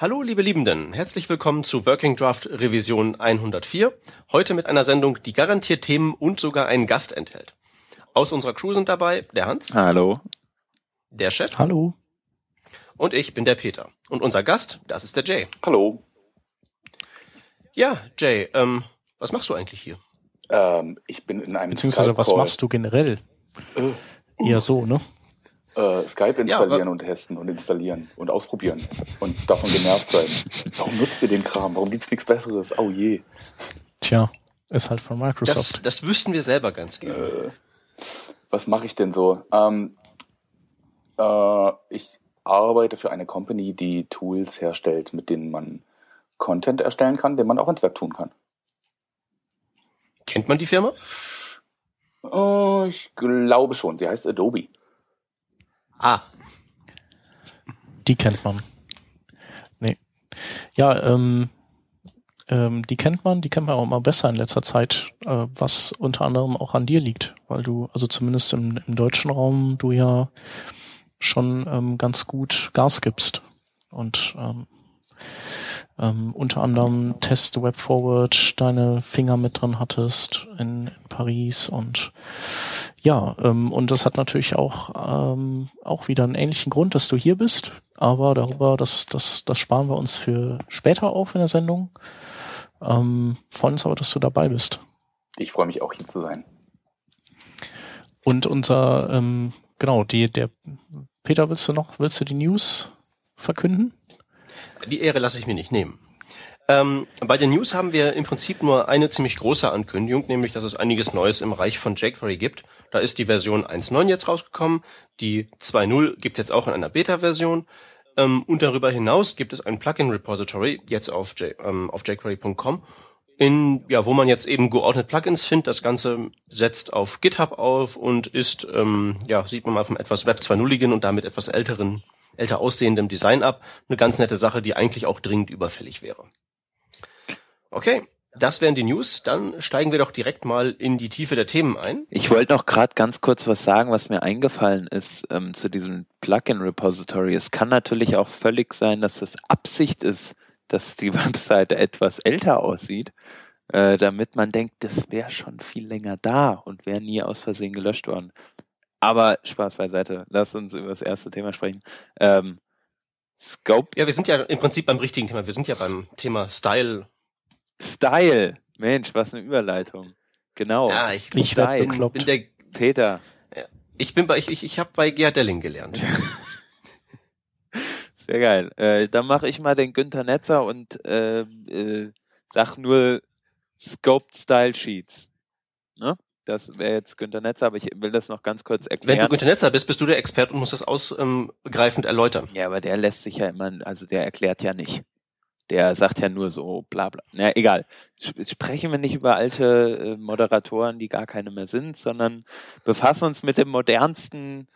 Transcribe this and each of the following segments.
Hallo, liebe Liebenden. Herzlich willkommen zu Working Draft Revision 104. Heute mit einer Sendung, die garantiert Themen und sogar einen Gast enthält. Aus unserer Crew sind dabei der Hans. Hallo. Der Chef. Hallo. Und ich bin der Peter. Und unser Gast, das ist der Jay. Hallo. Ja, Jay, ähm, was machst du eigentlich hier? Ähm, ich bin in einem Beziehungsweise, was machst du generell? Äh, Eher so, ne? Äh, Skype installieren aber- und testen und installieren und ausprobieren und davon genervt sein. Warum nutzt ihr den Kram? Warum gibt's nichts Besseres? Oh je. Tja, ist halt von Microsoft. Das, das wüssten wir selber ganz gerne. Äh, was mache ich denn so? Ähm, äh, ich arbeite für eine Company, die Tools herstellt, mit denen man Content erstellen kann, den man auch ins Web tun kann. Kennt man die Firma? Äh, ich glaube schon. Sie heißt Adobe. Ah, Die kennt man. Nee. Ja, ähm, ähm, die kennt man, die kennt man auch immer besser in letzter Zeit, äh, was unter anderem auch an dir liegt, weil du, also zumindest im, im deutschen Raum, du ja schon ähm, ganz gut Gas gibst. Und ähm, ähm, unter anderem Test Web Forward deine Finger mit drin hattest in, in Paris und ja, ähm, und das hat natürlich auch, ähm, auch wieder einen ähnlichen Grund, dass du hier bist. Aber darüber, das, das, das sparen wir uns für später auf in der Sendung. Ähm, freuen uns aber, dass du dabei bist. Ich freue mich auch hier zu sein. Und unser, ähm, genau, die, der Peter, willst du noch, willst du die News verkünden? die Ehre lasse ich mir nicht nehmen. Ähm, bei den News haben wir im Prinzip nur eine ziemlich große Ankündigung, nämlich dass es einiges Neues im Bereich von jQuery gibt. Da ist die Version 1.9 jetzt rausgekommen, die 2.0 gibt es jetzt auch in einer Beta-Version. Ähm, und darüber hinaus gibt es ein Plugin-Repository jetzt auf, J, ähm, auf jQuery.com, in, ja, wo man jetzt eben geordnet Plugins findet. Das Ganze setzt auf GitHub auf und ist, ähm, ja, sieht man mal vom etwas Web 2.0igen und damit etwas älteren, älter aussehendem Design ab. Eine ganz nette Sache, die eigentlich auch dringend überfällig wäre. Okay, das wären die News. Dann steigen wir doch direkt mal in die Tiefe der Themen ein. Ich wollte noch gerade ganz kurz was sagen, was mir eingefallen ist ähm, zu diesem Plugin-Repository. Es kann natürlich auch völlig sein, dass das Absicht ist, dass die Webseite etwas älter aussieht, äh, damit man denkt, das wäre schon viel länger da und wäre nie aus Versehen gelöscht worden. Aber Spaß beiseite, lass uns über das erste Thema sprechen. Ähm, Scope Ja, wir sind ja im Prinzip beim richtigen Thema. Wir sind ja beim Thema Style. Style. Mensch, was eine Überleitung. Genau. Ja, ich, Ich Style. bekloppt. bin der, Peter. ich bin bei, ich, ich, ich habe bei Gerhard Delling gelernt. Sehr geil. Äh, dann mache ich mal den Günther Netzer und äh, äh, sag nur Scoped Style Sheets. Ne? Das wäre jetzt Günther Netzer, aber ich will das noch ganz kurz Wenn du erklären. Günther Netzer bist, bist du der Experte und musst das ausgreifend erläutern. ja, aber der lässt sich ja immer, also der erklärt ja nicht. Der sagt ja nur so bla bla. Na, egal. Sp- Sprechen wir nicht über alte äh, Moderatoren, die gar keine mehr sind, sondern befassen uns mit dem modernsten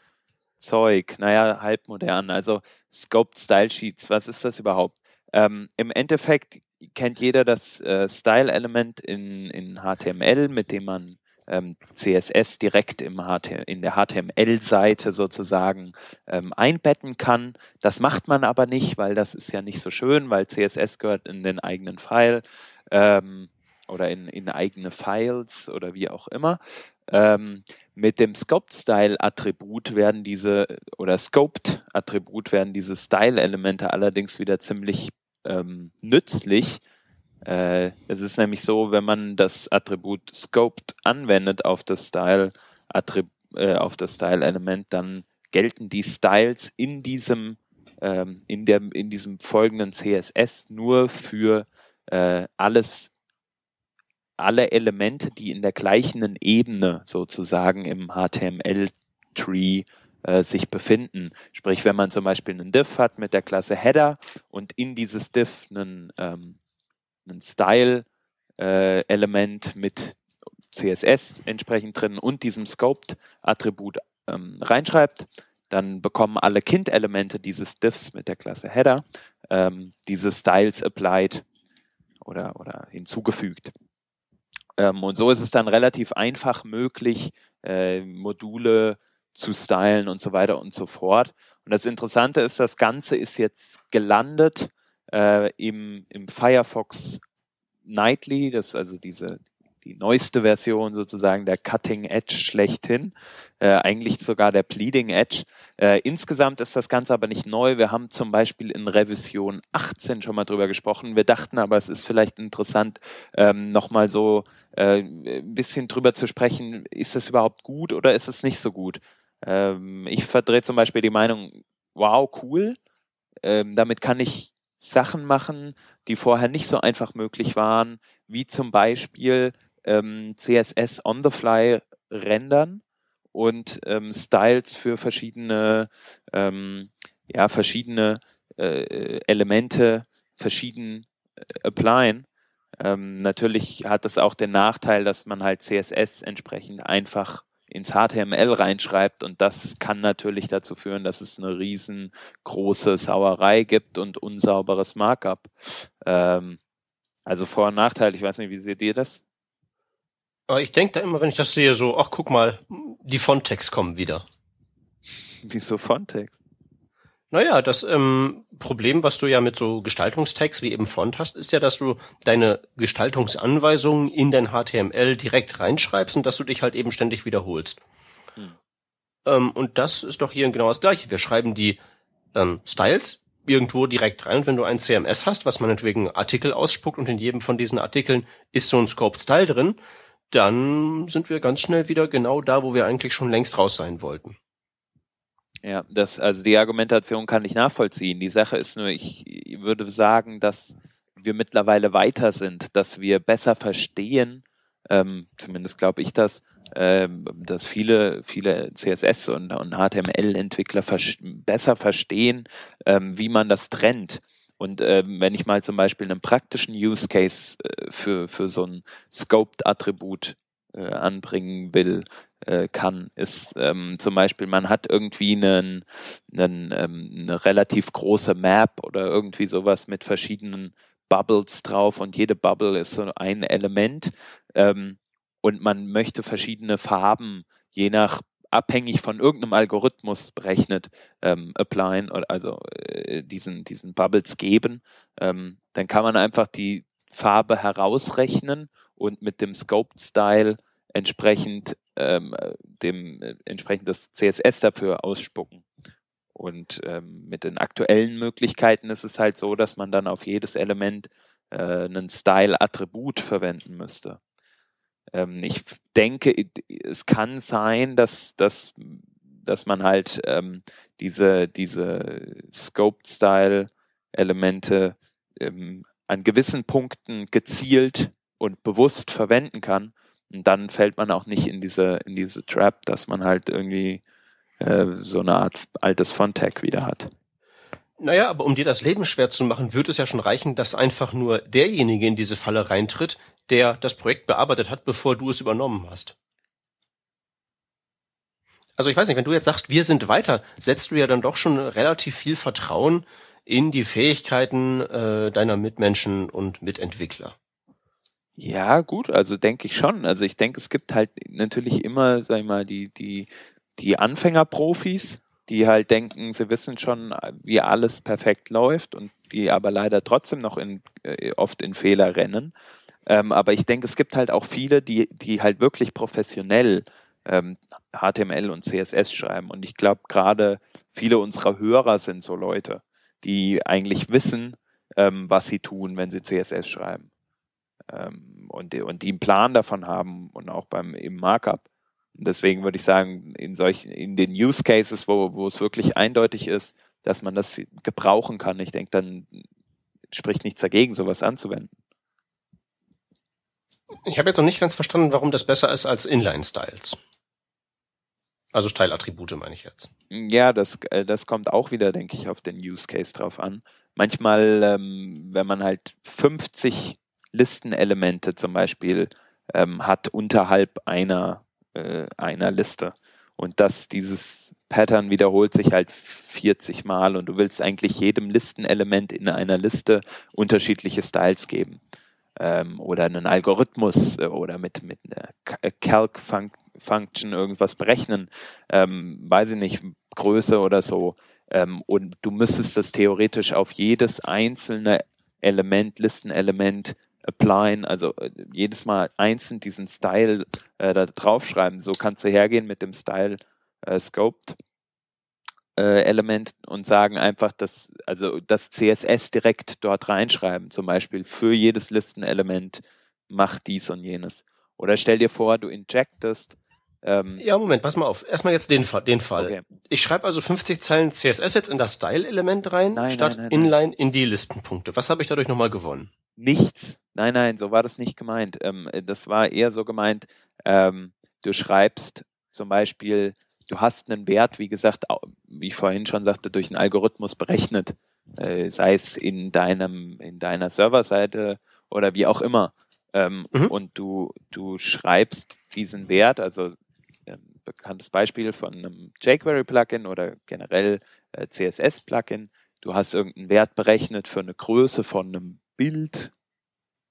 Zeug. Naja, halb modern. Also Scoped Style Sheets, was ist das überhaupt? Ähm, Im Endeffekt kennt jeder das äh, Style-Element in, in HTML, mit dem man ähm, CSS direkt im HT, in der HTML-Seite sozusagen ähm, einbetten kann. Das macht man aber nicht, weil das ist ja nicht so schön, weil CSS gehört in den eigenen File ähm, oder in, in eigene Files oder wie auch immer. Ähm, mit dem Scoped-Style-Attribut werden diese, oder Scoped-Attribut werden diese Style-Elemente allerdings wieder ziemlich ähm, nützlich. Äh, es ist nämlich so, wenn man das Attribut Scoped anwendet auf das Style, äh, auf das Style-Element, dann gelten die Styles in diesem, ähm, in der, in diesem folgenden CSS nur für äh, alles alle Elemente, die in der gleichen Ebene sozusagen im HTML-Tree äh, sich befinden. Sprich, wenn man zum Beispiel einen Div hat mit der Klasse Header und in dieses Div einen, ähm, einen Style-Element mit CSS entsprechend drin und diesem Scoped-Attribut ähm, reinschreibt, dann bekommen alle Kind-Elemente dieses Diffs mit der Klasse Header ähm, diese Styles applied oder, oder hinzugefügt. Ähm, und so ist es dann relativ einfach möglich, äh, Module zu stylen und so weiter und so fort. Und das Interessante ist, das Ganze ist jetzt gelandet äh, im, im Firefox Nightly, das ist also diese die neueste Version sozusagen der Cutting Edge schlechthin, äh, eigentlich sogar der Pleading Edge. Äh, insgesamt ist das Ganze aber nicht neu. Wir haben zum Beispiel in Revision 18 schon mal drüber gesprochen. Wir dachten aber, es ist vielleicht interessant, ähm, nochmal so äh, ein bisschen drüber zu sprechen, ist es überhaupt gut oder ist es nicht so gut? Ähm, ich verdrehe zum Beispiel die Meinung, wow, cool, ähm, damit kann ich Sachen machen, die vorher nicht so einfach möglich waren, wie zum Beispiel ähm, CSS on the fly rendern und ähm, Styles für verschiedene, ähm, ja, verschiedene äh, Elemente verschieden äh, applyen. Ähm, natürlich hat das auch den Nachteil, dass man halt CSS entsprechend einfach ins HTML reinschreibt und das kann natürlich dazu führen, dass es eine riesengroße Sauerei gibt und unsauberes Markup. Ähm, also Vor- und Nachteil, ich weiß nicht, wie seht ihr das? Ich denke da immer, wenn ich das sehe, so, ach guck mal, die Fontex kommen wieder. Wieso Fontex? Naja, das ähm, Problem, was du ja mit so Gestaltungstext wie eben Font hast, ist ja, dass du deine Gestaltungsanweisungen in dein HTML direkt reinschreibst und dass du dich halt eben ständig wiederholst. Hm. Ähm, und das ist doch hier genau das Gleiche. Wir schreiben die ähm, Styles irgendwo direkt rein. Und wenn du ein CMS hast, was man meinetwegen Artikel ausspuckt und in jedem von diesen Artikeln ist so ein Scoped Style drin, dann sind wir ganz schnell wieder genau da, wo wir eigentlich schon längst raus sein wollten. Ja, das, also die Argumentation kann ich nachvollziehen. Die Sache ist nur, ich würde sagen, dass wir mittlerweile weiter sind, dass wir besser verstehen, ähm, zumindest glaube ich das, ähm, dass viele, viele CSS und, und HTML-Entwickler vers besser verstehen, ähm, wie man das trennt. Und ähm, wenn ich mal zum Beispiel einen praktischen Use Case äh, für, für so ein Scoped-Attribut äh, anbringen will, äh, kann, ist ähm, zum Beispiel, man hat irgendwie einen, einen, ähm, eine relativ große Map oder irgendwie sowas mit verschiedenen Bubbles drauf und jede Bubble ist so ein Element ähm, und man möchte verschiedene Farben je nach abhängig von irgendeinem Algorithmus berechnet ähm, applyen oder also äh, diesen diesen Bubbles geben, ähm, dann kann man einfach die Farbe herausrechnen und mit dem Scoped Style entsprechend ähm, dem äh, entsprechend das CSS dafür ausspucken. Und ähm, mit den aktuellen Möglichkeiten ist es halt so, dass man dann auf jedes Element äh, einen Style-Attribut verwenden müsste. Ähm, ich denke, es kann sein, dass, dass, dass man halt ähm, diese, diese Scoped-Style-Elemente ähm, an gewissen Punkten gezielt und bewusst verwenden kann, und dann fällt man auch nicht in diese, in diese Trap, dass man halt irgendwie äh, so eine Art altes Fontag wieder hat. Naja, aber um dir das Leben schwer zu machen, wird es ja schon reichen, dass einfach nur derjenige in diese Falle reintritt, der das Projekt bearbeitet hat, bevor du es übernommen hast. Also ich weiß nicht, wenn du jetzt sagst, wir sind weiter, setzt du ja dann doch schon relativ viel Vertrauen in die Fähigkeiten äh, deiner Mitmenschen und Mitentwickler. Ja, gut, also denke ich schon. Also ich denke, es gibt halt natürlich immer, sag ich mal, die, die, die Anfängerprofis, die halt denken, sie wissen schon, wie alles perfekt läuft und die aber leider trotzdem noch in, äh, oft in Fehler rennen. Ähm, aber ich denke, es gibt halt auch viele, die, die halt wirklich professionell ähm, HTML und CSS schreiben. Und ich glaube, gerade viele unserer Hörer sind so Leute, die eigentlich wissen, ähm, was sie tun, wenn sie CSS schreiben ähm, und, und die einen Plan davon haben und auch beim im Markup. deswegen würde ich sagen, in solchen, in den Use Cases, wo, wo es wirklich eindeutig ist, dass man das gebrauchen kann, ich denke, dann spricht nichts dagegen, sowas anzuwenden. Ich habe jetzt noch nicht ganz verstanden, warum das besser ist als Inline-Styles. Also Style-Attribute meine ich jetzt. Ja, das, äh, das kommt auch wieder, denke ich, auf den Use Case drauf an. Manchmal, ähm, wenn man halt 50 Listenelemente zum Beispiel ähm, hat unterhalb einer, äh, einer Liste. Und dass dieses Pattern wiederholt sich halt 40 Mal und du willst eigentlich jedem Listenelement in einer Liste unterschiedliche Styles geben. Ähm, oder einen Algorithmus äh, oder mit, mit einer äh, Calc-Function irgendwas berechnen, ähm, weiß ich nicht, Größe oder so. Ähm, und du müsstest das theoretisch auf jedes einzelne Element, Listenelement applyen, also äh, jedes Mal einzeln diesen Style äh, da draufschreiben. So kannst du hergehen mit dem Style äh, Scoped äh, Element und sagen einfach, dass, also das CSS direkt dort reinschreiben, zum Beispiel für jedes Listenelement macht dies und jenes. Oder stell dir vor, du injectest ähm, ja, Moment, pass mal auf. Erstmal jetzt den, den Fall. Okay. Ich schreibe also 50 Zeilen CSS jetzt in das Style-Element rein, nein, statt nein, nein, Inline in die Listenpunkte. Was habe ich dadurch nochmal gewonnen? Nichts. Nein, nein, so war das nicht gemeint. Ähm, das war eher so gemeint, ähm, du schreibst zum Beispiel, du hast einen Wert, wie gesagt, wie ich vorhin schon sagte, durch einen Algorithmus berechnet, äh, sei es in deinem, in deiner Serverseite oder wie auch immer. Ähm, mhm. Und du, du schreibst diesen Wert, also bekanntes Beispiel von einem jQuery-Plugin oder generell äh, CSS-Plugin. Du hast irgendeinen Wert berechnet für eine Größe von einem Bild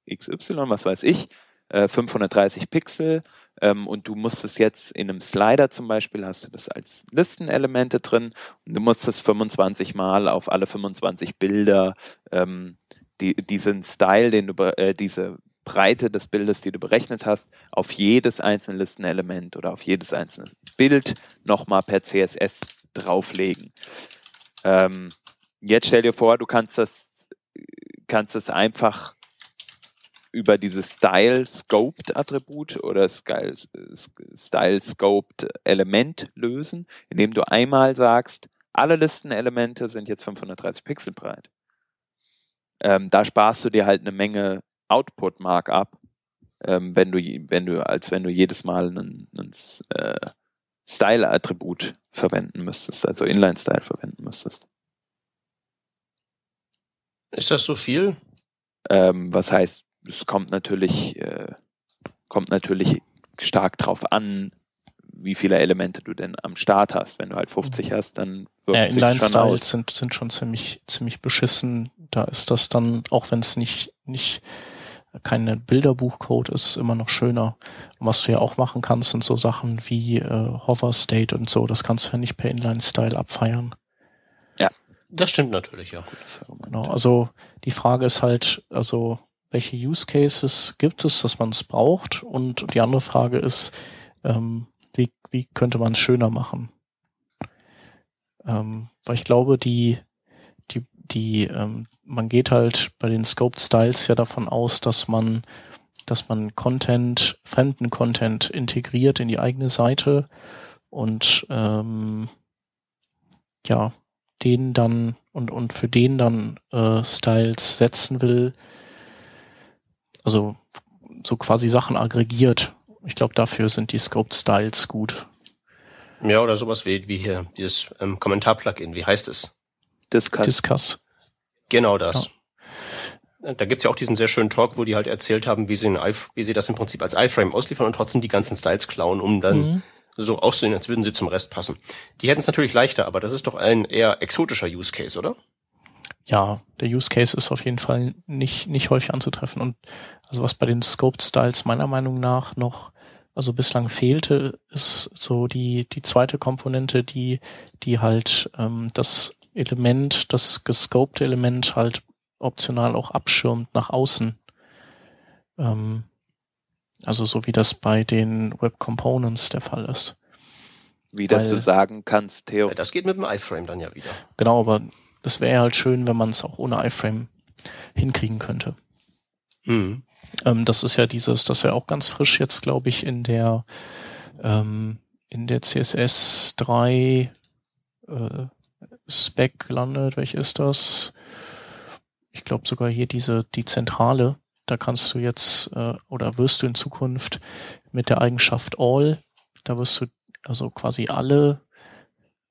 XY, was weiß ich, äh, 530 Pixel ähm, und du musst es jetzt in einem Slider zum Beispiel, hast du das als Listenelemente drin und du musst es 25 Mal auf alle 25 Bilder ähm, die, diesen Style, den du, äh, diese Breite des Bildes, die du berechnet hast, auf jedes einzelne Listenelement oder auf jedes einzelne Bild nochmal per CSS drauflegen. Ähm, jetzt stell dir vor, du kannst das, kannst das einfach über dieses Style Scoped Attribut oder Style, Style Scoped Element lösen, indem du einmal sagst, alle Listenelemente sind jetzt 530 Pixel breit. Ähm, da sparst du dir halt eine Menge Output Markup, ähm, wenn du, wenn du, als wenn du jedes Mal ein, ein äh, Style-Attribut verwenden müsstest, also Inline-Style verwenden müsstest. Ist das so viel? Ähm, was heißt, es kommt natürlich, äh, kommt natürlich stark drauf an, wie viele Elemente du denn am Start hast. Wenn du halt 50 mhm. hast, dann wirkt ja, Inline-Styles sind, sind schon ziemlich, ziemlich beschissen. Da ist das dann, auch wenn es nicht, nicht kein Bilderbuchcode ist, immer noch schöner. Und was du ja auch machen kannst, sind so Sachen wie äh, Hover State und so. Das kannst du ja nicht per Inline-Style abfeiern. Ja, das stimmt natürlich, ja. Genau, also die Frage ist halt, also welche Use Cases gibt es, dass man es braucht? Und die andere Frage ist, ähm, wie, wie könnte man es schöner machen? Ähm, weil ich glaube, die, die, die, ähm, man geht halt bei den Scoped Styles ja davon aus, dass man, dass man Content, fremden Content integriert in die eigene Seite und ähm, ja, den dann und, und für den dann äh, Styles setzen will, also so quasi Sachen aggregiert. Ich glaube, dafür sind die Scoped Styles gut. Ja, oder sowas wie, wie hier, dieses ähm, Kommentar-Plugin, wie heißt es? Discuss. Discuss. Genau das. Ja. Da gibt's ja auch diesen sehr schönen Talk, wo die halt erzählt haben, wie sie, ein wie sie das im Prinzip als iFrame ausliefern und trotzdem die ganzen Styles klauen, um dann mhm. so auszusehen, als würden sie zum Rest passen. Die hätten es natürlich leichter, aber das ist doch ein eher exotischer Use Case, oder? Ja, der Use Case ist auf jeden Fall nicht, nicht häufig anzutreffen. Und also was bei den Scoped Styles meiner Meinung nach noch also bislang fehlte, ist so die, die zweite Komponente, die, die halt ähm, das Element, das gescopte Element halt optional auch abschirmt nach außen. Ähm, also so wie das bei den Web Components der Fall ist. Wie das du sagen kannst, Theo. Ja, das geht mit dem iFrame dann ja wieder. Genau, aber das wäre halt schön, wenn man es auch ohne iFrame hinkriegen könnte. Mhm. Ähm, das ist ja dieses, das ist ja auch ganz frisch jetzt, glaube ich, in der ähm, in der CSS 3 äh, Spec landet. Welche ist das? Ich glaube sogar hier diese, die Zentrale. Da kannst du jetzt äh, oder wirst du in Zukunft mit der Eigenschaft All, da wirst du also quasi alle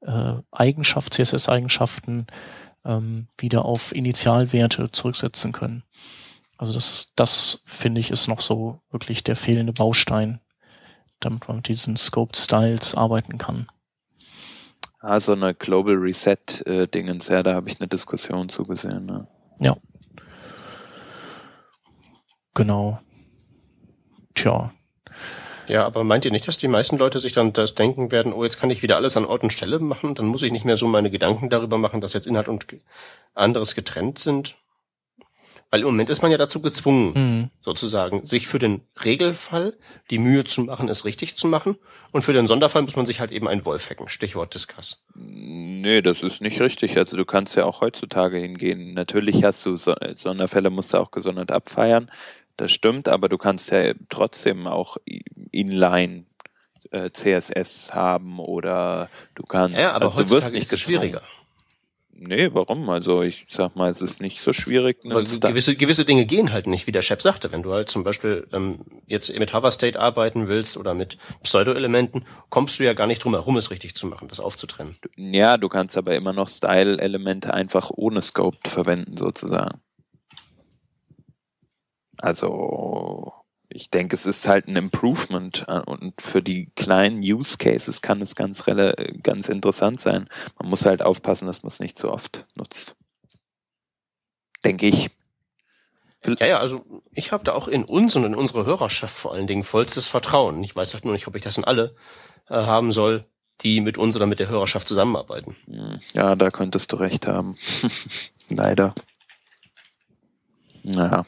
äh, Eigenschaft, CSS-Eigenschaften ähm, wieder auf Initialwerte zurücksetzen können. Also das, das finde ich ist noch so wirklich der fehlende Baustein, damit man mit diesen Scoped Styles arbeiten kann. Ah, so eine Global Reset-Dingens, äh, ja, da habe ich eine Diskussion zugesehen. Ne? Ja. Genau. Tja. Ja, aber meint ihr nicht, dass die meisten Leute sich dann das denken werden, oh, jetzt kann ich wieder alles an Ort und Stelle machen, dann muss ich nicht mehr so meine Gedanken darüber machen, dass jetzt Inhalt und anderes getrennt sind? Weil im Moment ist man ja dazu gezwungen, Mhm. sozusagen, sich für den Regelfall die Mühe zu machen, es richtig zu machen. Und für den Sonderfall muss man sich halt eben einen Wolf hacken. Stichwort Discuss. Nee, das ist nicht richtig. Also du kannst ja auch heutzutage hingehen. Natürlich hast du so Sonderfälle, musst du auch gesondert abfeiern. Das stimmt, aber du kannst ja trotzdem auch inline äh, CSS haben oder du kannst. Ja, aber also du wirst heutzutage nicht ist es schwieriger. Nee, warum? Also ich sag mal, es ist nicht so schwierig. Sta- gewisse, gewisse Dinge gehen halt nicht, wie der Chef sagte. Wenn du halt zum Beispiel ähm, jetzt mit Hover-State arbeiten willst oder mit Pseudo-Elementen, kommst du ja gar nicht drum herum, es richtig zu machen, das aufzutrennen. Ja, du kannst aber immer noch Style-Elemente einfach ohne Scoped verwenden, sozusagen. Also, ich denke, es ist halt ein Improvement äh, und für die kleinen Use Cases kann es ganz, ganz interessant sein. Man muss halt aufpassen, dass man es nicht so oft nutzt. Denke ich. Ja, ja, also ich habe da auch in uns und in unsere Hörerschaft vor allen Dingen vollstes Vertrauen. Ich weiß halt nur nicht, ob ich das in alle äh, haben soll, die mit uns oder mit der Hörerschaft zusammenarbeiten. Hm, Ja, da könntest du recht haben. Leider. Naja.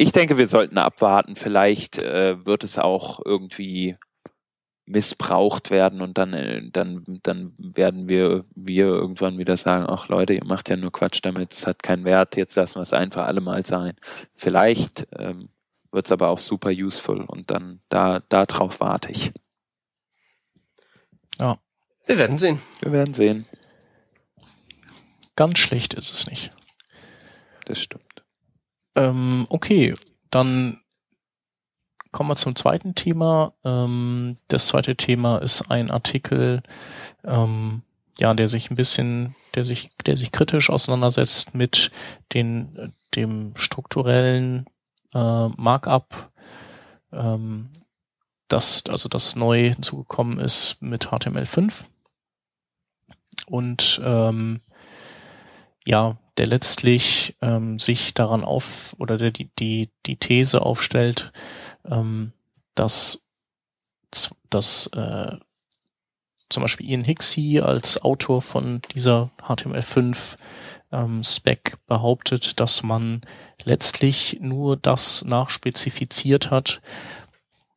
Ich denke, wir sollten abwarten. Vielleicht äh, wird es auch irgendwie missbraucht werden und dann, äh, dann, dann werden wir, wir irgendwann wieder sagen, ach Leute, ihr macht ja nur Quatsch damit, es hat keinen Wert, jetzt lassen wir es einfach alle mal sein. Vielleicht ähm, wird es aber auch super useful und dann da, da drauf warte ich. Wir werden sehen. Wir werden sehen. Ganz schlecht ist es nicht. Das stimmt. Ähm, okay, dann kommen wir zum zweiten Thema. Ähm, das zweite Thema ist ein Artikel, ähm, ja, der sich ein bisschen, der sich, der sich kritisch auseinandersetzt mit den, dem strukturellen äh, Markup, ähm, das, also das neu hinzugekommen ist mit HTML5. Und ähm, ja, der letztlich ähm, sich daran auf oder der die, die, die These aufstellt, ähm, dass, dass äh, zum Beispiel Ian Hixie als Autor von dieser HTML5 ähm, Spec behauptet, dass man letztlich nur das nachspezifiziert hat,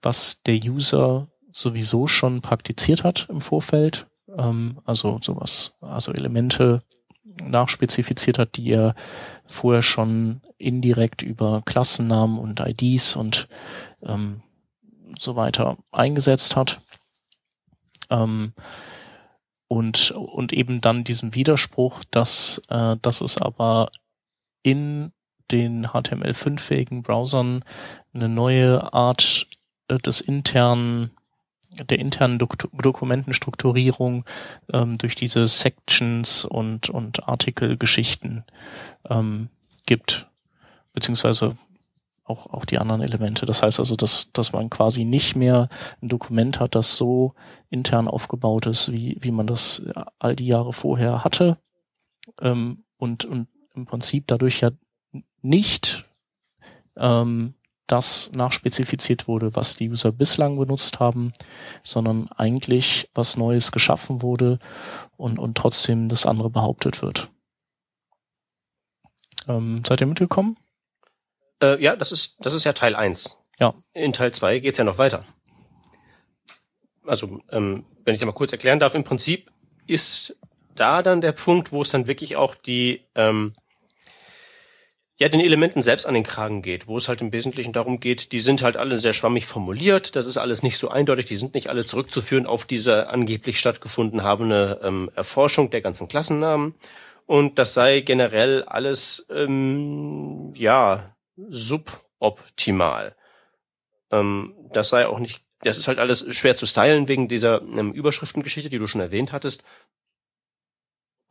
was der User sowieso schon praktiziert hat im Vorfeld. Ähm, also sowas, also Elemente nachspezifiziert hat, die er vorher schon indirekt über Klassennamen und IDs und ähm, so weiter eingesetzt hat. Ähm, und, und eben dann diesen Widerspruch, dass, äh, dass es aber in den HTML5-fähigen Browsern eine neue Art äh, des internen der internen Dok Dokumentenstrukturierung ähm, durch diese Sections und, und Artikelgeschichten ähm, gibt, beziehungsweise auch, auch die anderen Elemente. Das heißt also, dass, dass man quasi nicht mehr ein Dokument hat, das so intern aufgebaut ist, wie, wie man das all die Jahre vorher hatte ähm, und, und im Prinzip dadurch ja nicht ähm, das nachspezifiziert wurde, was die User bislang benutzt haben, sondern eigentlich was Neues geschaffen wurde und, und trotzdem das andere behauptet wird. Ähm, seid ihr mitgekommen? Äh, ja, das ist, das ist ja Teil 1. Ja. In Teil 2 geht's ja noch weiter. Also, ähm, wenn ich da mal kurz erklären darf, im Prinzip ist da dann der Punkt, wo es dann wirklich auch die, ähm, ja, den Elementen selbst an den Kragen geht, wo es halt im Wesentlichen darum geht, die sind halt alle sehr schwammig formuliert, das ist alles nicht so eindeutig, die sind nicht alle zurückzuführen auf diese angeblich stattgefunden habende ähm, Erforschung der ganzen Klassennamen. Und das sei generell alles, ähm, ja, suboptimal. Ähm, das sei auch nicht, das ist halt alles schwer zu stylen wegen dieser ähm, Überschriftengeschichte, die du schon erwähnt hattest.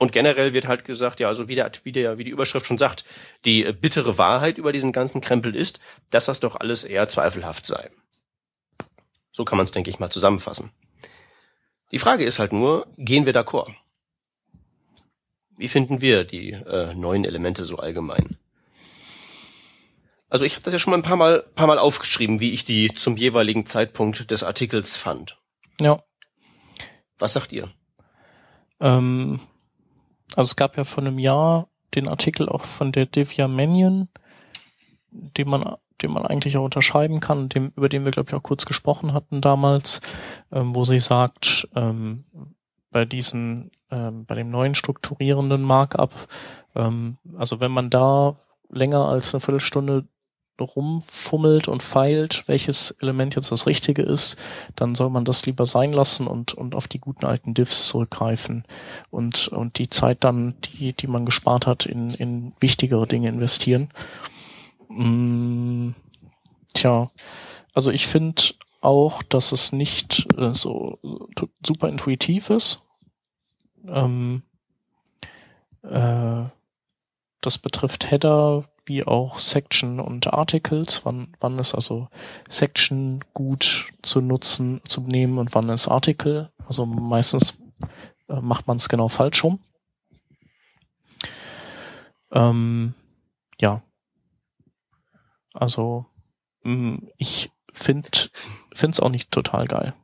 Und generell wird halt gesagt, ja, also wie, der, wie, der, wie die Überschrift schon sagt, die äh, bittere Wahrheit über diesen ganzen Krempel ist, dass das doch alles eher zweifelhaft sei. So kann man es, denke ich, mal zusammenfassen. Die Frage ist halt nur, gehen wir d'accord? Wie finden wir die äh, neuen Elemente so allgemein? Also ich habe das ja schon mal ein paar Mal, paar Mal aufgeschrieben, wie ich die zum jeweiligen Zeitpunkt des Artikels fand. Ja. Was sagt ihr? Ähm, also es gab ja vor einem Jahr den Artikel auch von der Divya Manion, den man, den man eigentlich auch unterschreiben kann, dem, über den wir, glaube ich, auch kurz gesprochen hatten damals, ähm, wo sie sagt, ähm, bei diesen, ähm, bei dem neuen strukturierenden Markup, ähm, also wenn man da länger als eine Viertelstunde rumfummelt und feilt, welches Element jetzt das Richtige ist, dann soll man das lieber sein lassen und, und auf die guten alten Diffs zurückgreifen und, und die Zeit dann, die, die man gespart hat, in, in wichtigere Dinge investieren. Mm, tja, also ich finde auch, dass es nicht äh, so super intuitiv ist. Ähm, äh, das betrifft Header, wie auch Section und Articles. Wann, wann ist also Section gut zu nutzen, zu nehmen und wann ist Article? Also meistens äh, macht man es genau falsch rum. Ähm, ja. Also mh, mm, ich finde es auch nicht total geil.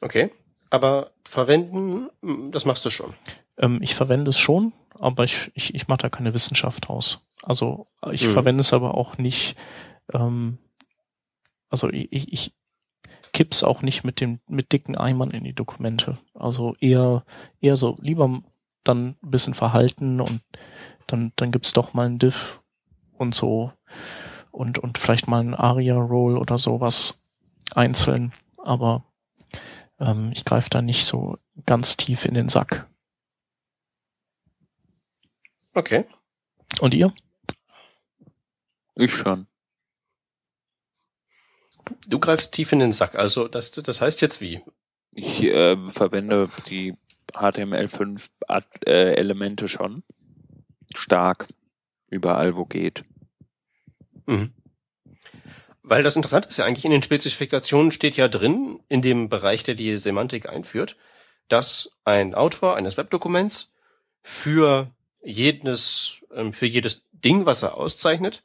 Okay. Aber verwenden, mm, das machst du schon. Ähm, ich verwende es schon, aber ich, ich, ich mache da keine Wissenschaft draus. Also ich mhm. verwende es aber auch nicht, ähm, also ich, ich kipp's auch nicht mit dem, mit dicken Eimern in die Dokumente. Also eher, eher so, lieber dann ein bisschen verhalten und dann, dann gibt's doch mal ein Diff und so und, und vielleicht mal ein Aria-Roll oder sowas einzeln, aber ähm, ich greife da nicht so ganz tief in den Sack. Okay. Und ihr? Ich schon. Du greifst tief in den Sack. Also das, das heißt jetzt wie? Ich äh, verwende die HTML5 äh, Elemente schon stark überall, wo geht. Mhm. Weil das Interessante ist ja eigentlich, in den Spezifikationen steht ja drin, in dem Bereich, der die Semantik einführt, dass ein Autor eines Webdokuments für jedes, ähm, für jedes Ding, was er auszeichnet,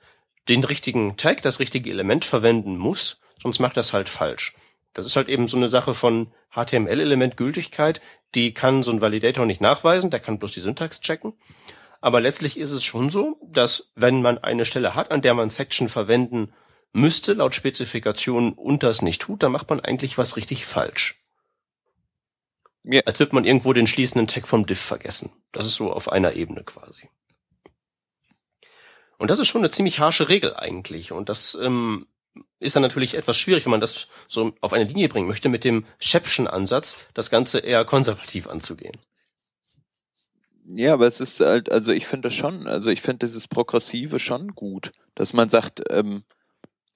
den richtigen Tag, das richtige Element verwenden muss, sonst macht das halt falsch. Das ist halt eben so eine Sache von HTML-Element-Gültigkeit, die kann so ein Validator nicht nachweisen, der kann bloß die Syntax checken. Aber letztlich ist es schon so, dass wenn man eine Stelle hat, an der man Section verwenden müsste, laut Spezifikation, und das nicht tut, dann macht man eigentlich was richtig falsch. Ja. Als wird man irgendwo den schließenden Tag vom Diff vergessen. Das ist so auf einer Ebene quasi. Und das ist schon eine ziemlich harsche Regel eigentlich. Und das ähm, ist dann natürlich etwas schwierig, wenn man das so auf eine Linie bringen möchte, mit dem Shepschen Ansatz, das Ganze eher konservativ anzugehen. Ja, aber es ist halt, also ich finde das schon, also ich finde dieses Progressive schon gut, dass man sagt, ähm,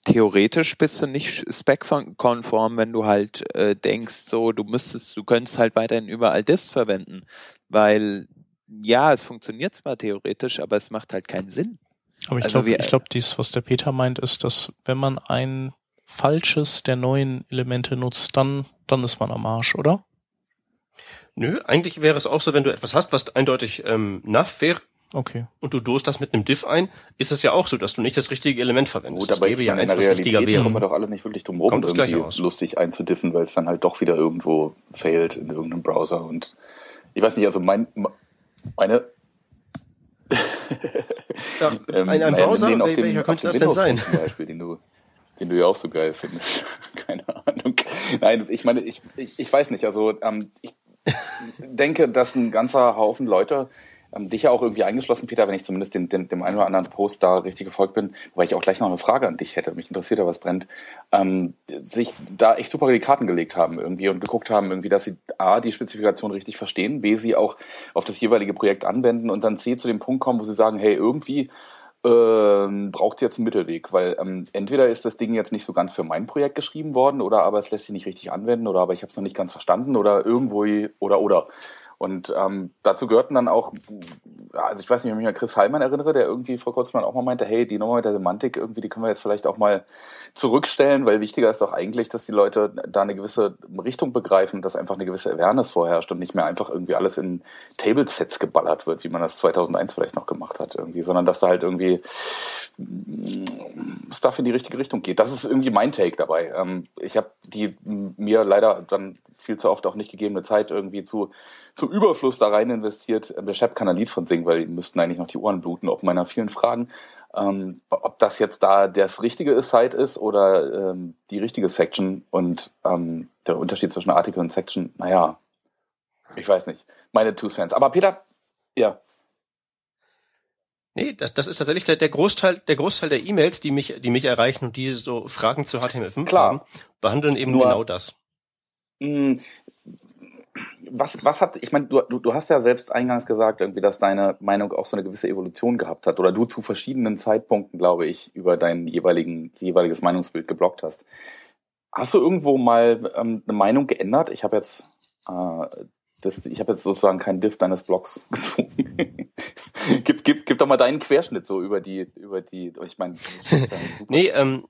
theoretisch bist du nicht spec-konform, wenn du halt äh, denkst, so, du müsstest, du könntest halt weiterhin überall Diffs verwenden, weil ja, es funktioniert zwar theoretisch, aber es macht halt keinen Sinn. Aber ich also glaube, ich glaube, dies, was der Peter meint, ist, dass wenn man ein falsches der neuen Elemente nutzt, dann, dann ist man am Arsch, oder? Nö, eigentlich wäre es auch so, wenn du etwas hast, was eindeutig ähm, wäre, Okay. Und du dost das mit einem Diff ein, ist es ja auch so, dass du nicht das richtige Element verwendest. Gut, aber das ja eins, in der Realität kommen wir doch alle nicht wirklich drum rum, irgendwie lustig einzudiffen, weil es dann halt doch wieder irgendwo failt in irgendeinem Browser und ich weiß nicht, also mein, meine ja, ähm, ein, ein Browser, den auf dem, welcher könnte das denn sein? Zum Beispiel, den du, den du ja auch so geil findest. Keine Ahnung. Nein, ich meine, ich, ich, ich weiß nicht. Also ähm, ich denke, dass ein ganzer Haufen Leute ähm, dich ja auch irgendwie eingeschlossen, Peter, wenn ich zumindest den, den, dem einen oder anderen Post da richtig gefolgt bin, wobei ich auch gleich noch eine Frage an dich hätte, mich interessiert ja, was brennt, ähm, sich da echt super die Karten gelegt haben irgendwie und geguckt haben, irgendwie, dass sie A, die Spezifikation richtig verstehen, B, sie auch auf das jeweilige Projekt anwenden und dann C, zu dem Punkt kommen, wo sie sagen, hey, irgendwie ähm, braucht jetzt einen Mittelweg, weil ähm, entweder ist das Ding jetzt nicht so ganz für mein Projekt geschrieben worden oder aber es lässt sich nicht richtig anwenden oder aber ich habe es noch nicht ganz verstanden oder irgendwo oder oder. Und ähm, dazu gehörten dann auch, also ich weiß nicht, ob ich mich an Chris Heilmann erinnere, der irgendwie vor kurzem auch mal meinte, hey, die Nummer mit der Semantik, irgendwie, die können wir jetzt vielleicht auch mal zurückstellen, weil wichtiger ist doch eigentlich, dass die Leute da eine gewisse Richtung begreifen, dass einfach eine gewisse Awareness vorherrscht und nicht mehr einfach irgendwie alles in Tablesets geballert wird, wie man das 2001 vielleicht noch gemacht hat irgendwie, sondern dass da halt irgendwie Stuff in die richtige Richtung geht. Das ist irgendwie mein Take dabei. Ähm, ich habe die mir leider dann viel zu oft auch nicht gegebene Zeit irgendwie zu zum Überfluss da rein investiert. Der Chef kann ein Lied von singen, weil die müssten eigentlich noch die Ohren bluten, ob meiner vielen Fragen. Ähm, ob das jetzt da das richtige Site ist oder ähm, die richtige Section und ähm, der Unterschied zwischen Artikel und Section, naja, ich weiß nicht. Meine Two Cents. Aber Peter, ja. Nee, das, das ist tatsächlich der, der Großteil, der Großteil der E-Mails, die mich, die mich erreichen und die so Fragen zu HTML5 Klar. haben, behandeln eben Nur- genau das. Mh, was, was hat, ich meine, du, du, du hast ja selbst eingangs gesagt, irgendwie, dass deine Meinung auch so eine gewisse Evolution gehabt hat oder du zu verschiedenen Zeitpunkten, glaube ich, über dein jeweiligen, jeweiliges Meinungsbild geblockt hast. Hast du irgendwo mal ähm, eine Meinung geändert? Ich habe jetzt, äh, das, ich habe jetzt sozusagen keinen Diff deines Blogs gezogen. gib, gib, gib doch mal deinen Querschnitt so über die, über die, ich meine. Nee, ähm,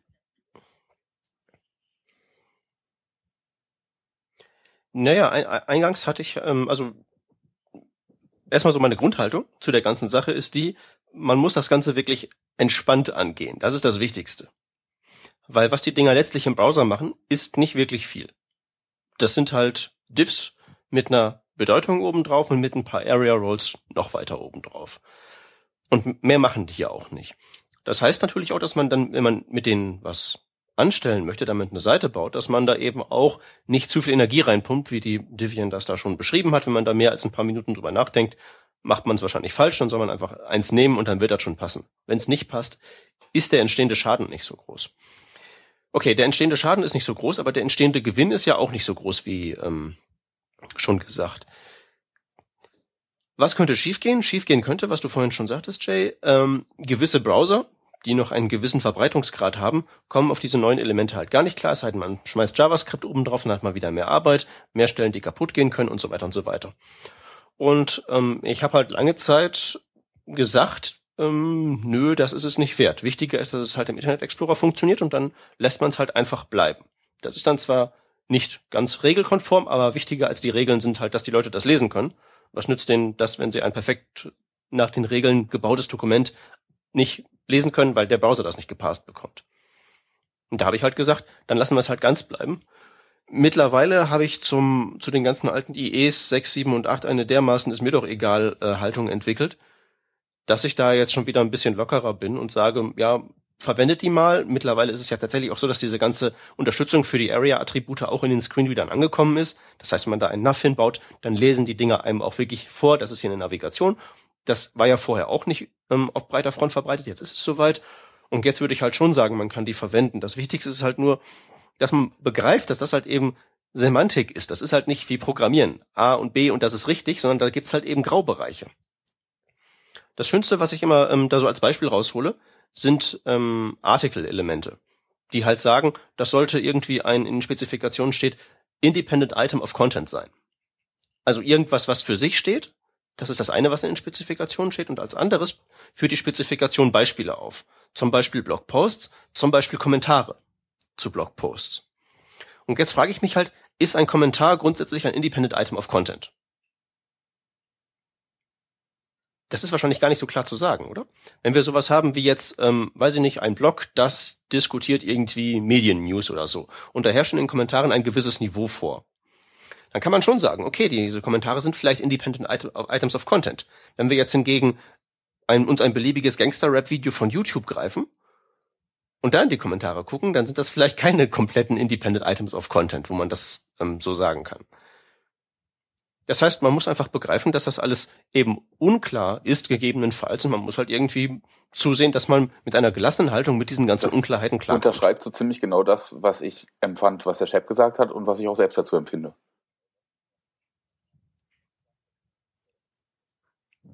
naja, ein, ein- eingangs hatte ich, ähm, also erstmal so meine Grundhaltung zu der ganzen Sache ist die, man muss das Ganze wirklich entspannt angehen. Das ist das Wichtigste. Weil was die Dinger letztlich im Browser machen, ist nicht wirklich viel. Das sind halt Diffs mit einer Bedeutung obendrauf und mit ein paar Area Roles noch weiter obendrauf. Und mehr machen die ja auch nicht. Das heißt natürlich auch, dass man dann, wenn man mit denen was anstellen möchte, damit eine Seite baut, dass man da eben auch nicht zu viel Energie reinpumpt, wie die Divian das da schon beschrieben hat. Wenn man da mehr als ein paar Minuten drüber nachdenkt, macht man es wahrscheinlich falsch, dann soll man einfach eins nehmen und dann wird das schon passen. Wenn es nicht passt, ist der entstehende Schaden nicht so groß. Okay, der entstehende Schaden ist nicht so groß, aber der entstehende Gewinn ist ja auch nicht so groß wie ähm, schon gesagt. Was könnte schiefgehen? Schiefgehen könnte, was du vorhin schon sagtest, Jay, ähm, gewisse Browser, die noch einen gewissen Verbreitungsgrad haben, kommen auf diese neuen Elemente halt gar nicht klar. Es sei denn, man schmeißt JavaScript oben drauf, dann hat man wieder mehr Arbeit, mehr Stellen, die kaputt gehen können und so weiter und so weiter. Und ähm, ich habe halt lange Zeit gesagt, ähm, nö, das ist es nicht wert. Wichtiger ist, dass es halt im Internet Explorer funktioniert und dann lässt man es halt einfach bleiben. Das ist dann zwar nicht ganz regelkonform, aber wichtiger als die Regeln sind halt, dass die Leute das lesen können. Was nützt denen das, wenn sie ein perfekt nach den Regeln gebautes Dokument nicht lesen können, weil der Browser das nicht gepasst bekommt? Und da habe ich halt gesagt, dann lassen wir es halt ganz bleiben. Mittlerweile habe ich zum, zu den ganzen alten IEs 6, 7 und 8 eine dermaßen ist mir doch egal äh, Haltung entwickelt, dass ich da jetzt schon wieder ein bisschen lockerer bin und sage, ja, verwendet die mal. Mittlerweile ist es ja tatsächlich auch so, dass diese ganze Unterstützung für die Area-Attribute auch in den Screenreadern angekommen ist. Das heißt, wenn man da einen Nav hinbaut, dann lesen die Dinger einem auch wirklich vor. Das ist hier eine Navigation. Das war ja vorher auch nicht ähm, auf breiter Front verbreitet. Jetzt ist es soweit. Und jetzt würde ich halt schon sagen, man kann die verwenden. Das Wichtigste ist halt nur, dass man begreift, dass das halt eben Semantik ist. Das ist halt nicht wie Programmieren. A und B und das ist richtig, sondern da gibt's halt eben Graubereiche. Das Schönste, was ich immer ähm, da so als Beispiel raushole, sind ähm, Article-Elemente, die halt sagen, das sollte irgendwie ein in Spezifikationen steht, Independent Item of Content sein. Also irgendwas, was für sich steht. Das ist das eine, was in den Spezifikationen steht. Und als anderes führt die Spezifikation Beispiele auf. Zum Beispiel Blogposts, zum Beispiel Kommentare zu Blogposts. Und jetzt frage ich mich halt, ist ein Kommentar grundsätzlich ein Independent Item of Content? Das ist wahrscheinlich gar nicht so klar zu sagen, oder? Wenn wir sowas haben wie jetzt, ähm, weiß ich nicht, ein Blog, das diskutiert irgendwie Medien-News oder so und da herrscht in den Kommentaren ein gewisses Niveau vor, dann kann man schon sagen, okay, diese Kommentare sind vielleicht Independent Item- Items of Content. Wenn wir jetzt hingegen ein, uns ein beliebiges Gangster-Rap-Video von YouTube greifen und da in die Kommentare gucken, dann sind das vielleicht keine kompletten Independent Items of Content, wo man das ähm, so sagen kann. Das heißt, man muss einfach begreifen, dass das alles eben unklar ist, gegebenenfalls, und man muss halt irgendwie zusehen, dass man mit einer gelassenen Haltung mit diesen ganzen Das Unklarheiten klarkommt. Unterschreibt so ziemlich genau das, was ich empfand, was der Chef gesagt hat und was ich auch selbst dazu empfinde.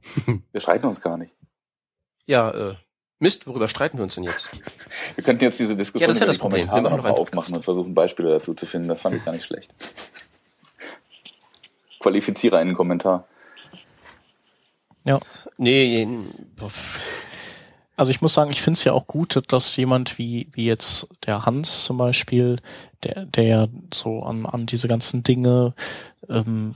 Wir streiten uns gar nicht. Ja, äh, Mist, worüber streiten wir uns denn jetzt? Wir könnten jetzt diese Ja, Diskussion das ist ja das Problem. Kommentare Wir machen noch aufmachen und versuchen Beispiele dazu zu finden. Das fand ich gar nicht schlecht. Qualifiziere einen Kommentar. Ja. Nee. Also ich muss sagen, ich finde es ja auch gut, dass jemand wie, wie jetzt der Hans zum Beispiel, der, der ja so an, an diese ganzen Dinge ähm,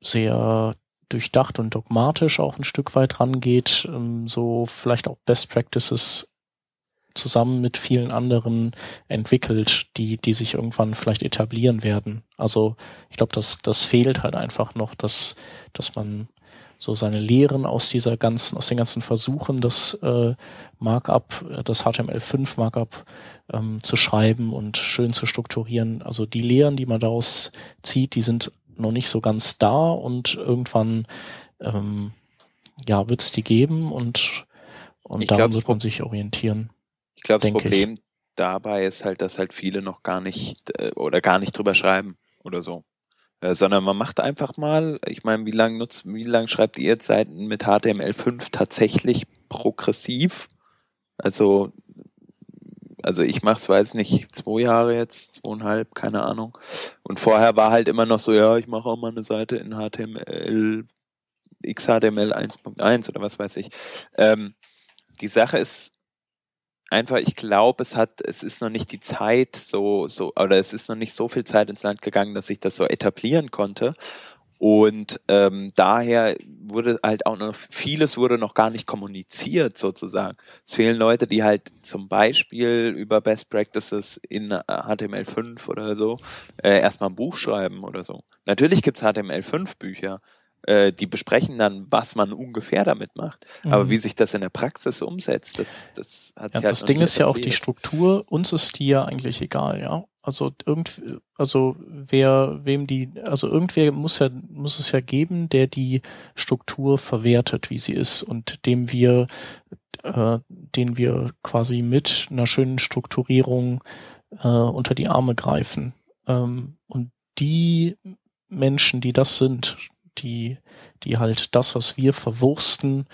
sehr durchdacht und dogmatisch auch ein Stück weit rangeht, ähm, so vielleicht auch Best Practices zusammen mit vielen anderen entwickelt, die, die sich irgendwann vielleicht etablieren werden. Also ich glaube, das, das fehlt halt einfach noch, dass, dass man so seine Lehren aus dieser ganzen, aus den ganzen Versuchen, das äh, Markup, äh, das HTML5 Markup ähm, zu schreiben und schön zu strukturieren. Also die Lehren, die man daraus zieht, die sind noch nicht so ganz da und irgendwann ähm, ja wird es die geben und und ich daran glaub, wird man sich orientieren. Ich glaube, das Problem ich. dabei ist halt, dass halt viele noch gar nicht äh, oder gar nicht drüber schreiben oder so. Äh, sondern man macht einfach mal, ich meine, wie lange nutzt, wie lange schreibt ihr jetzt Seiten mit HTML5 tatsächlich progressiv? Also, also ich mache es, weiß nicht, zwei Jahre jetzt, zweieinhalb, keine Ahnung. Und vorher war halt immer noch so, ja, ich mache auch mal eine Seite in HTML, XHTML 1.1 oder was weiß ich. Ähm, die Sache ist einfach, ich glaube, es hat, es ist noch nicht die Zeit so, so, oder es ist noch nicht so viel Zeit ins Land gegangen, dass ich das so etablieren konnte. Und ähm, daher wurde halt auch noch vieles wurde noch gar nicht kommuniziert sozusagen. Es fehlen Leute, die halt zum Beispiel über Best Practices in HTML5 oder so äh, erstmal ein Buch schreiben oder so. Natürlich gibt's HTML5-Bücher, äh, die besprechen dann, was man ungefähr damit macht. Mhm. Aber wie sich das in der Praxis umsetzt, das, das hat ja, sich halt Das Ding ist ja auch die Struktur, uns ist die ja eigentlich egal, ja. Also irgend, also wer, wem die, also irgendwer muss ja, muss es ja geben, der die Struktur verwertet, wie sie ist und dem wir, äh, den wir quasi mit einer schönen Strukturierung äh, unter die Arme greifen. Ähm, und die Menschen, die das sind, die, die halt das, was wir verwursten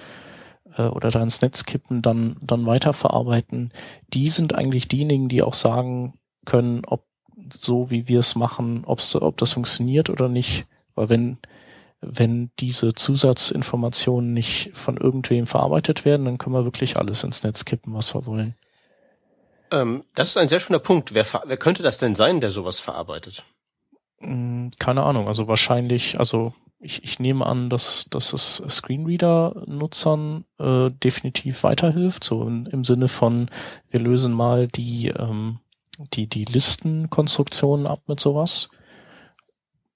äh, oder da ins Netz kippen, dann, dann weiterverarbeiten, die sind eigentlich diejenigen, die auch sagen können, ob so wie wir es machen, ob's, ob das funktioniert oder nicht. Weil wenn, wenn diese Zusatzinformationen nicht von irgendwem verarbeitet werden, dann können wir wirklich alles ins Netz kippen, was wir wollen. Ähm, das ist ein sehr schöner Punkt. Wer, wer könnte das denn sein, der sowas verarbeitet? Hm, keine Ahnung. Also wahrscheinlich, also ich, ich nehme an, dass, dass es Screenreader-Nutzern äh, definitiv weiterhilft, so in, im Sinne von, wir lösen mal die, ähm, die, die Listenkonstruktionen ab mit sowas.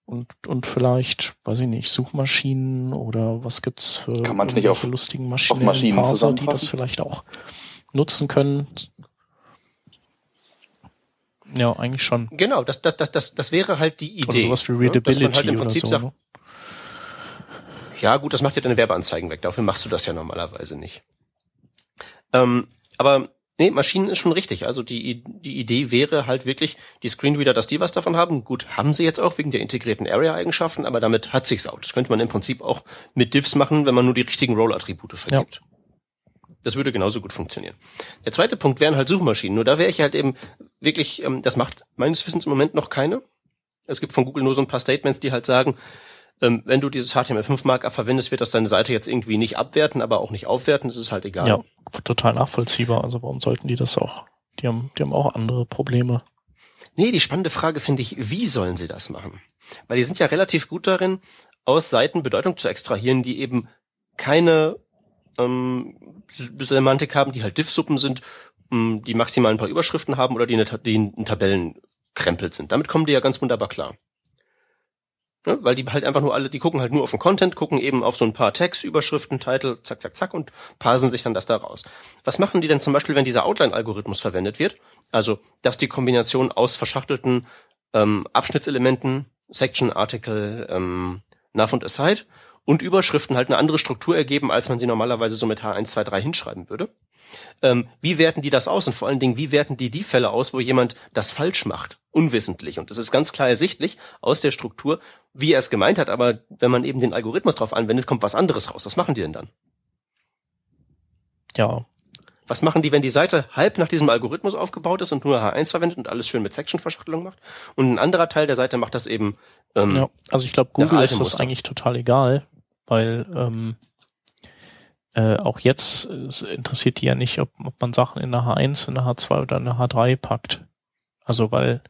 Und, und vielleicht, weiß ich nicht, Suchmaschinen oder was gibt's für, Kann man's nicht auf, lustigen Maschinen, auf Maschinen Parser, die das vielleicht auch nutzen können. Ja, eigentlich schon. Genau, das, das, das, das, das wäre halt die Idee. Oder sowas wie Readability ne? halt im Prinzip oder so. Sagt, ne? Ja, gut, das macht ja deine Werbeanzeigen weg. Dafür machst du das ja normalerweise nicht. Ähm, aber nee, Maschinen ist schon richtig. Also die, die Idee wäre halt wirklich, die Screenreader, dass die was davon haben. Gut, haben sie jetzt auch wegen der integrierten Area-Eigenschaften, aber damit hat sich's auch. Das könnte man im Prinzip auch mit Diffs machen, wenn man nur die richtigen Role-Attribute vergibt. Ja. Das würde genauso gut funktionieren. Der zweite Punkt wären halt Suchmaschinen. Nur da wäre ich halt eben wirklich, ähm, das macht meines Wissens im Moment noch keine. Es gibt von Google nur so ein paar Statements, die halt sagen, ähm, wenn du dieses HTML5-Markup verwendest, wird das deine Seite jetzt irgendwie nicht abwerten, aber auch nicht aufwerten. Das ist halt egal. Ja, total nachvollziehbar. Also warum sollten die das auch? Die haben, die haben auch andere Probleme. Nee, die spannende Frage finde ich, wie sollen sie das machen? Weil die sind ja relativ gut darin, aus Seiten Bedeutung zu extrahieren, die eben keine ähm, Semantik haben, die halt Diff-Suppen sind, ähm, die maximal ein paar Überschriften haben oder die, eine, die in Tabellen krempelt sind. Damit kommen die ja ganz wunderbar klar. Ne? Weil die halt einfach nur alle, die gucken halt nur auf den Content, gucken eben auf so ein paar Tags, Überschriften, Titel, zack, zack, zack und parsen sich dann das da raus. Was machen die denn zum Beispiel, wenn dieser Outline-Algorithmus verwendet wird? Also, dass die Kombination aus verschachtelten ähm, Abschnittselementen, Section, Article, ähm, Nav und Aside und Überschriften halt eine andere Struktur ergeben, als man sie normalerweise so mit H1, 2, 3 hinschreiben würde. Ähm, wie werten die das aus? Und vor allen Dingen, wie werten die die Fälle aus, wo jemand das falsch macht? Unwissentlich. Und das ist ganz klar ersichtlich aus der Struktur, wie er es gemeint hat. Aber wenn man eben den Algorithmus drauf anwendet, kommt was anderes raus. Was machen die denn dann? Ja. Was machen die, wenn die Seite halb nach diesem Algorithmus aufgebaut ist und nur H1 verwendet und alles schön mit Section-Verschachtelung macht? Und ein anderer Teil der Seite macht das eben. Ähm, ja, also ich glaube, Google ist das Muster. eigentlich total egal, weil ähm, äh, auch jetzt interessiert die ja nicht, ob, ob man Sachen in der H1, in der H2 oder in der H3 packt. Also weil,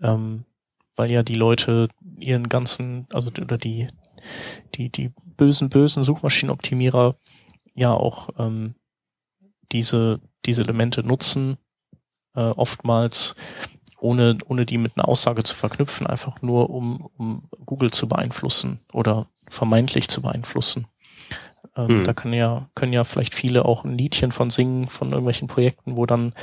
ähm, weil ja die Leute ihren ganzen, also oder die, die, die bösen, bösen Suchmaschinenoptimierer ja auch ähm, diese diese Elemente nutzen, äh, oftmals ohne, ohne die mit einer Aussage zu verknüpfen, einfach nur um, um Google zu beeinflussen oder vermeintlich zu beeinflussen. Ähm, hm. Da können ja, können ja vielleicht viele auch ein Liedchen von singen, von irgendwelchen Projekten, wo dann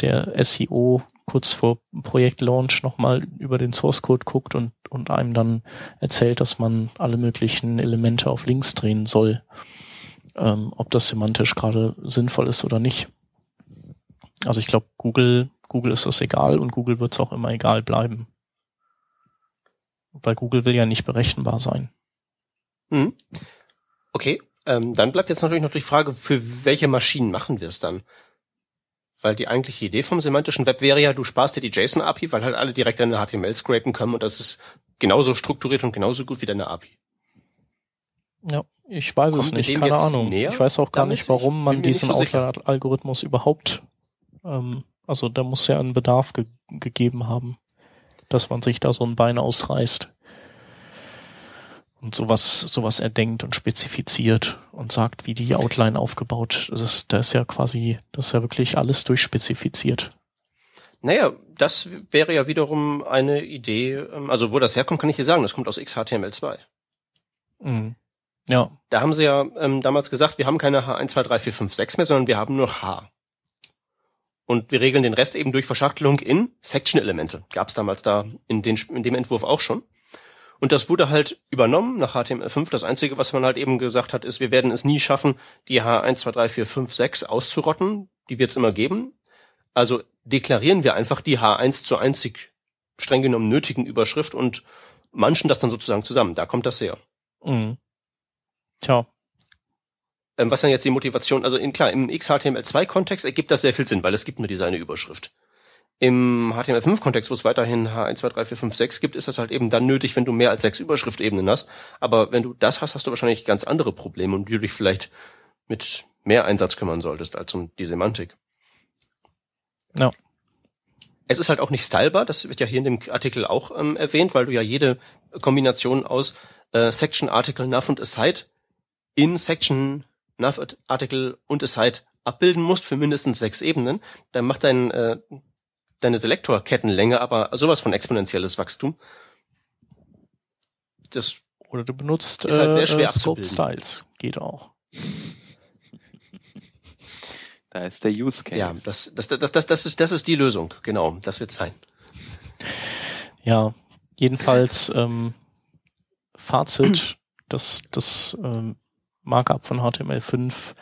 der SEO kurz vor Projektlaunch nochmal über den Source Code guckt und, und einem dann erzählt, dass man alle möglichen Elemente auf links drehen soll. Ähm, ob das semantisch gerade sinnvoll ist oder nicht. Also ich glaube, Google, Google ist das egal und Google wird es auch immer egal bleiben. Weil Google will ja nicht berechenbar sein. Mhm. Okay, ähm, dann bleibt jetzt natürlich noch die Frage, für welche Maschinen machen wir es dann? Weil die eigentliche Idee vom semantischen Web wäre ja, du sparst dir die JSON-API, weil halt alle direkt deine HTML scrapen können und das ist genauso strukturiert und genauso gut wie deine API. Ja, ich weiß Kommt es nicht, keine Ahnung. Ich weiß auch gar nicht, warum man diesen so Algorithmus überhaupt, ähm, also da muss ja ein Bedarf ge gegeben haben, dass man sich da so ein Bein ausreißt und sowas, sowas erdenkt und spezifiziert und sagt, wie die Outline aufgebaut ist. Da ist ja quasi, das ist ja wirklich alles durchspezifiziert. Naja, das wäre ja wiederum eine Idee, ähm, also wo das herkommt, kann ich dir sagen, das kommt aus XHTML2. Mhm. Ja. Da haben sie ja ähm, damals gesagt, wir haben keine H1, 2, 3, 4, 5, 6 mehr, sondern wir haben nur H. Und wir regeln den Rest eben durch Verschachtelung in Section-Elemente. Gab es damals da in, den, in dem Entwurf auch schon. Und das wurde halt übernommen nach HTML5. Das Einzige, was man halt eben gesagt hat, ist, wir werden es nie schaffen, die H1, 2, 3, 4, 5, 6 auszurotten. Die wird es immer geben. Also deklarieren wir einfach die H1 zur einzig streng genommen nötigen Überschrift und manchen das dann sozusagen zusammen. Da kommt das her. Mhm. Tja. Ähm, was dann jetzt die Motivation, also in, klar, im XHTML2-Kontext ergibt das sehr viel Sinn, weil es gibt nur diese eine Überschrift. Im HTML5-Kontext, wo es weiterhin H1, 2, 3, 4, 5, 6 gibt, ist das halt eben dann nötig, wenn du mehr als sechs Überschriftebenen hast. Aber wenn du das hast, hast du wahrscheinlich ganz andere Probleme und du dich vielleicht mit mehr Einsatz kümmern solltest als um die Semantik. Ja. Es ist halt auch nicht stylebar, das wird ja hier in dem Artikel auch ähm, erwähnt, weil du ja jede Kombination aus äh, Section, Article, Nav und Aside in Section, Nav, Article und Aside abbilden musst für mindestens sechs Ebenen. Dann macht dein äh, deine Selektorkettenlänge aber sowas von exponentielles Wachstum. Das oder du benutzt ist halt sehr schwer äh, Scope Styles, geht auch. Da ist der Use Case. Ja, das, das, das, das, das, ist, das ist die Lösung, genau, das wird sein. Ja, jedenfalls ähm, Fazit, das, das ähm, Markup von HTML5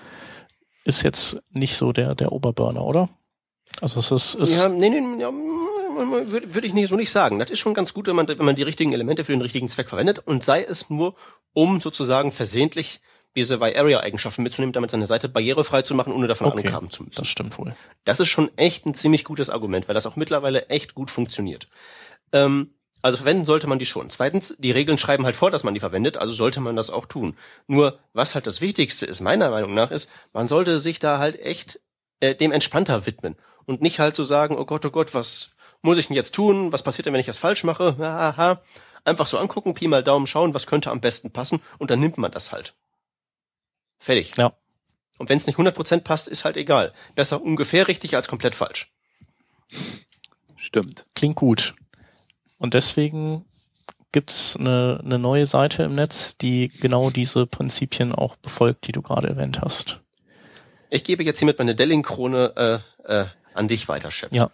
ist jetzt nicht so der, der Oberburner, oder? Also es ist, ist ja, nee, nee, ja, würde würd ich nicht so nicht sagen. Das ist schon ganz gut, wenn man, wenn man die richtigen Elemente für den richtigen Zweck verwendet und sei es nur, um sozusagen versehentlich diese Y-Area-Eigenschaften mitzunehmen, damit seine Seite barrierefrei zu machen, ohne davon okay, Ahnung haben zu müssen. Das stimmt wohl. Das ist schon echt ein ziemlich gutes Argument, weil das auch mittlerweile echt gut funktioniert. Ähm, also verwenden sollte man die schon. Zweitens, die Regeln schreiben halt vor, dass man die verwendet, also sollte man das auch tun. Nur, was halt das Wichtigste ist, meiner Meinung nach, ist, man sollte sich da halt echt äh, dem entspannter widmen und nicht halt so sagen, oh Gott, oh Gott, was muss ich denn jetzt tun? Was passiert denn, wenn ich das falsch mache? Aha. Einfach so angucken, Pi mal Daumen schauen, was könnte am besten passen und dann nimmt man das halt. Fertig. Ja. Und wenn es nicht 100% passt, ist halt egal. Besser ungefähr richtig als komplett falsch. Stimmt. Klingt gut. Und deswegen gibt's eine, eine neue Seite im Netz, die genau diese Prinzipien auch befolgt, die du gerade erwähnt hast. Ich gebe jetzt hiermit meine Delling-Krone äh, äh, an dich weiter, Chef. Ja.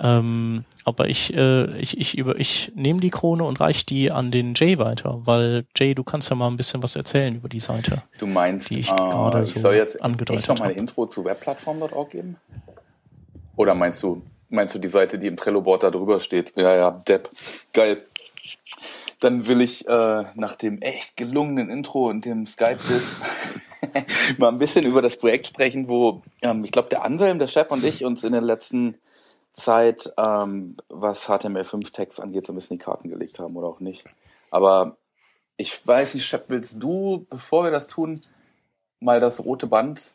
Ähm, aber ich, äh, ich, ich, über, ich nehme die Krone und reiche die an den Jay weiter, weil Jay, du kannst ja mal ein bisschen was erzählen über die Seite. Du meinst, die ich, äh, gerade ich soll jetzt angedeutet noch mal ein Intro zu webplattform.org geben? Oder meinst du, meinst du die Seite, die im Trello-Board da drüber steht? Ja, ja, Depp. Geil. Dann will ich äh, nach dem echt gelungenen Intro und dem Skype-Biss mal ein bisschen über das Projekt sprechen, wo ähm, ich glaube, der Anselm, der Chef und ich uns in der letzten Zeit, ähm, was HTML5-Text angeht, so ein bisschen die Karten gelegt haben oder auch nicht. Aber ich weiß nicht, Chef, willst du, bevor wir das tun, mal das rote Band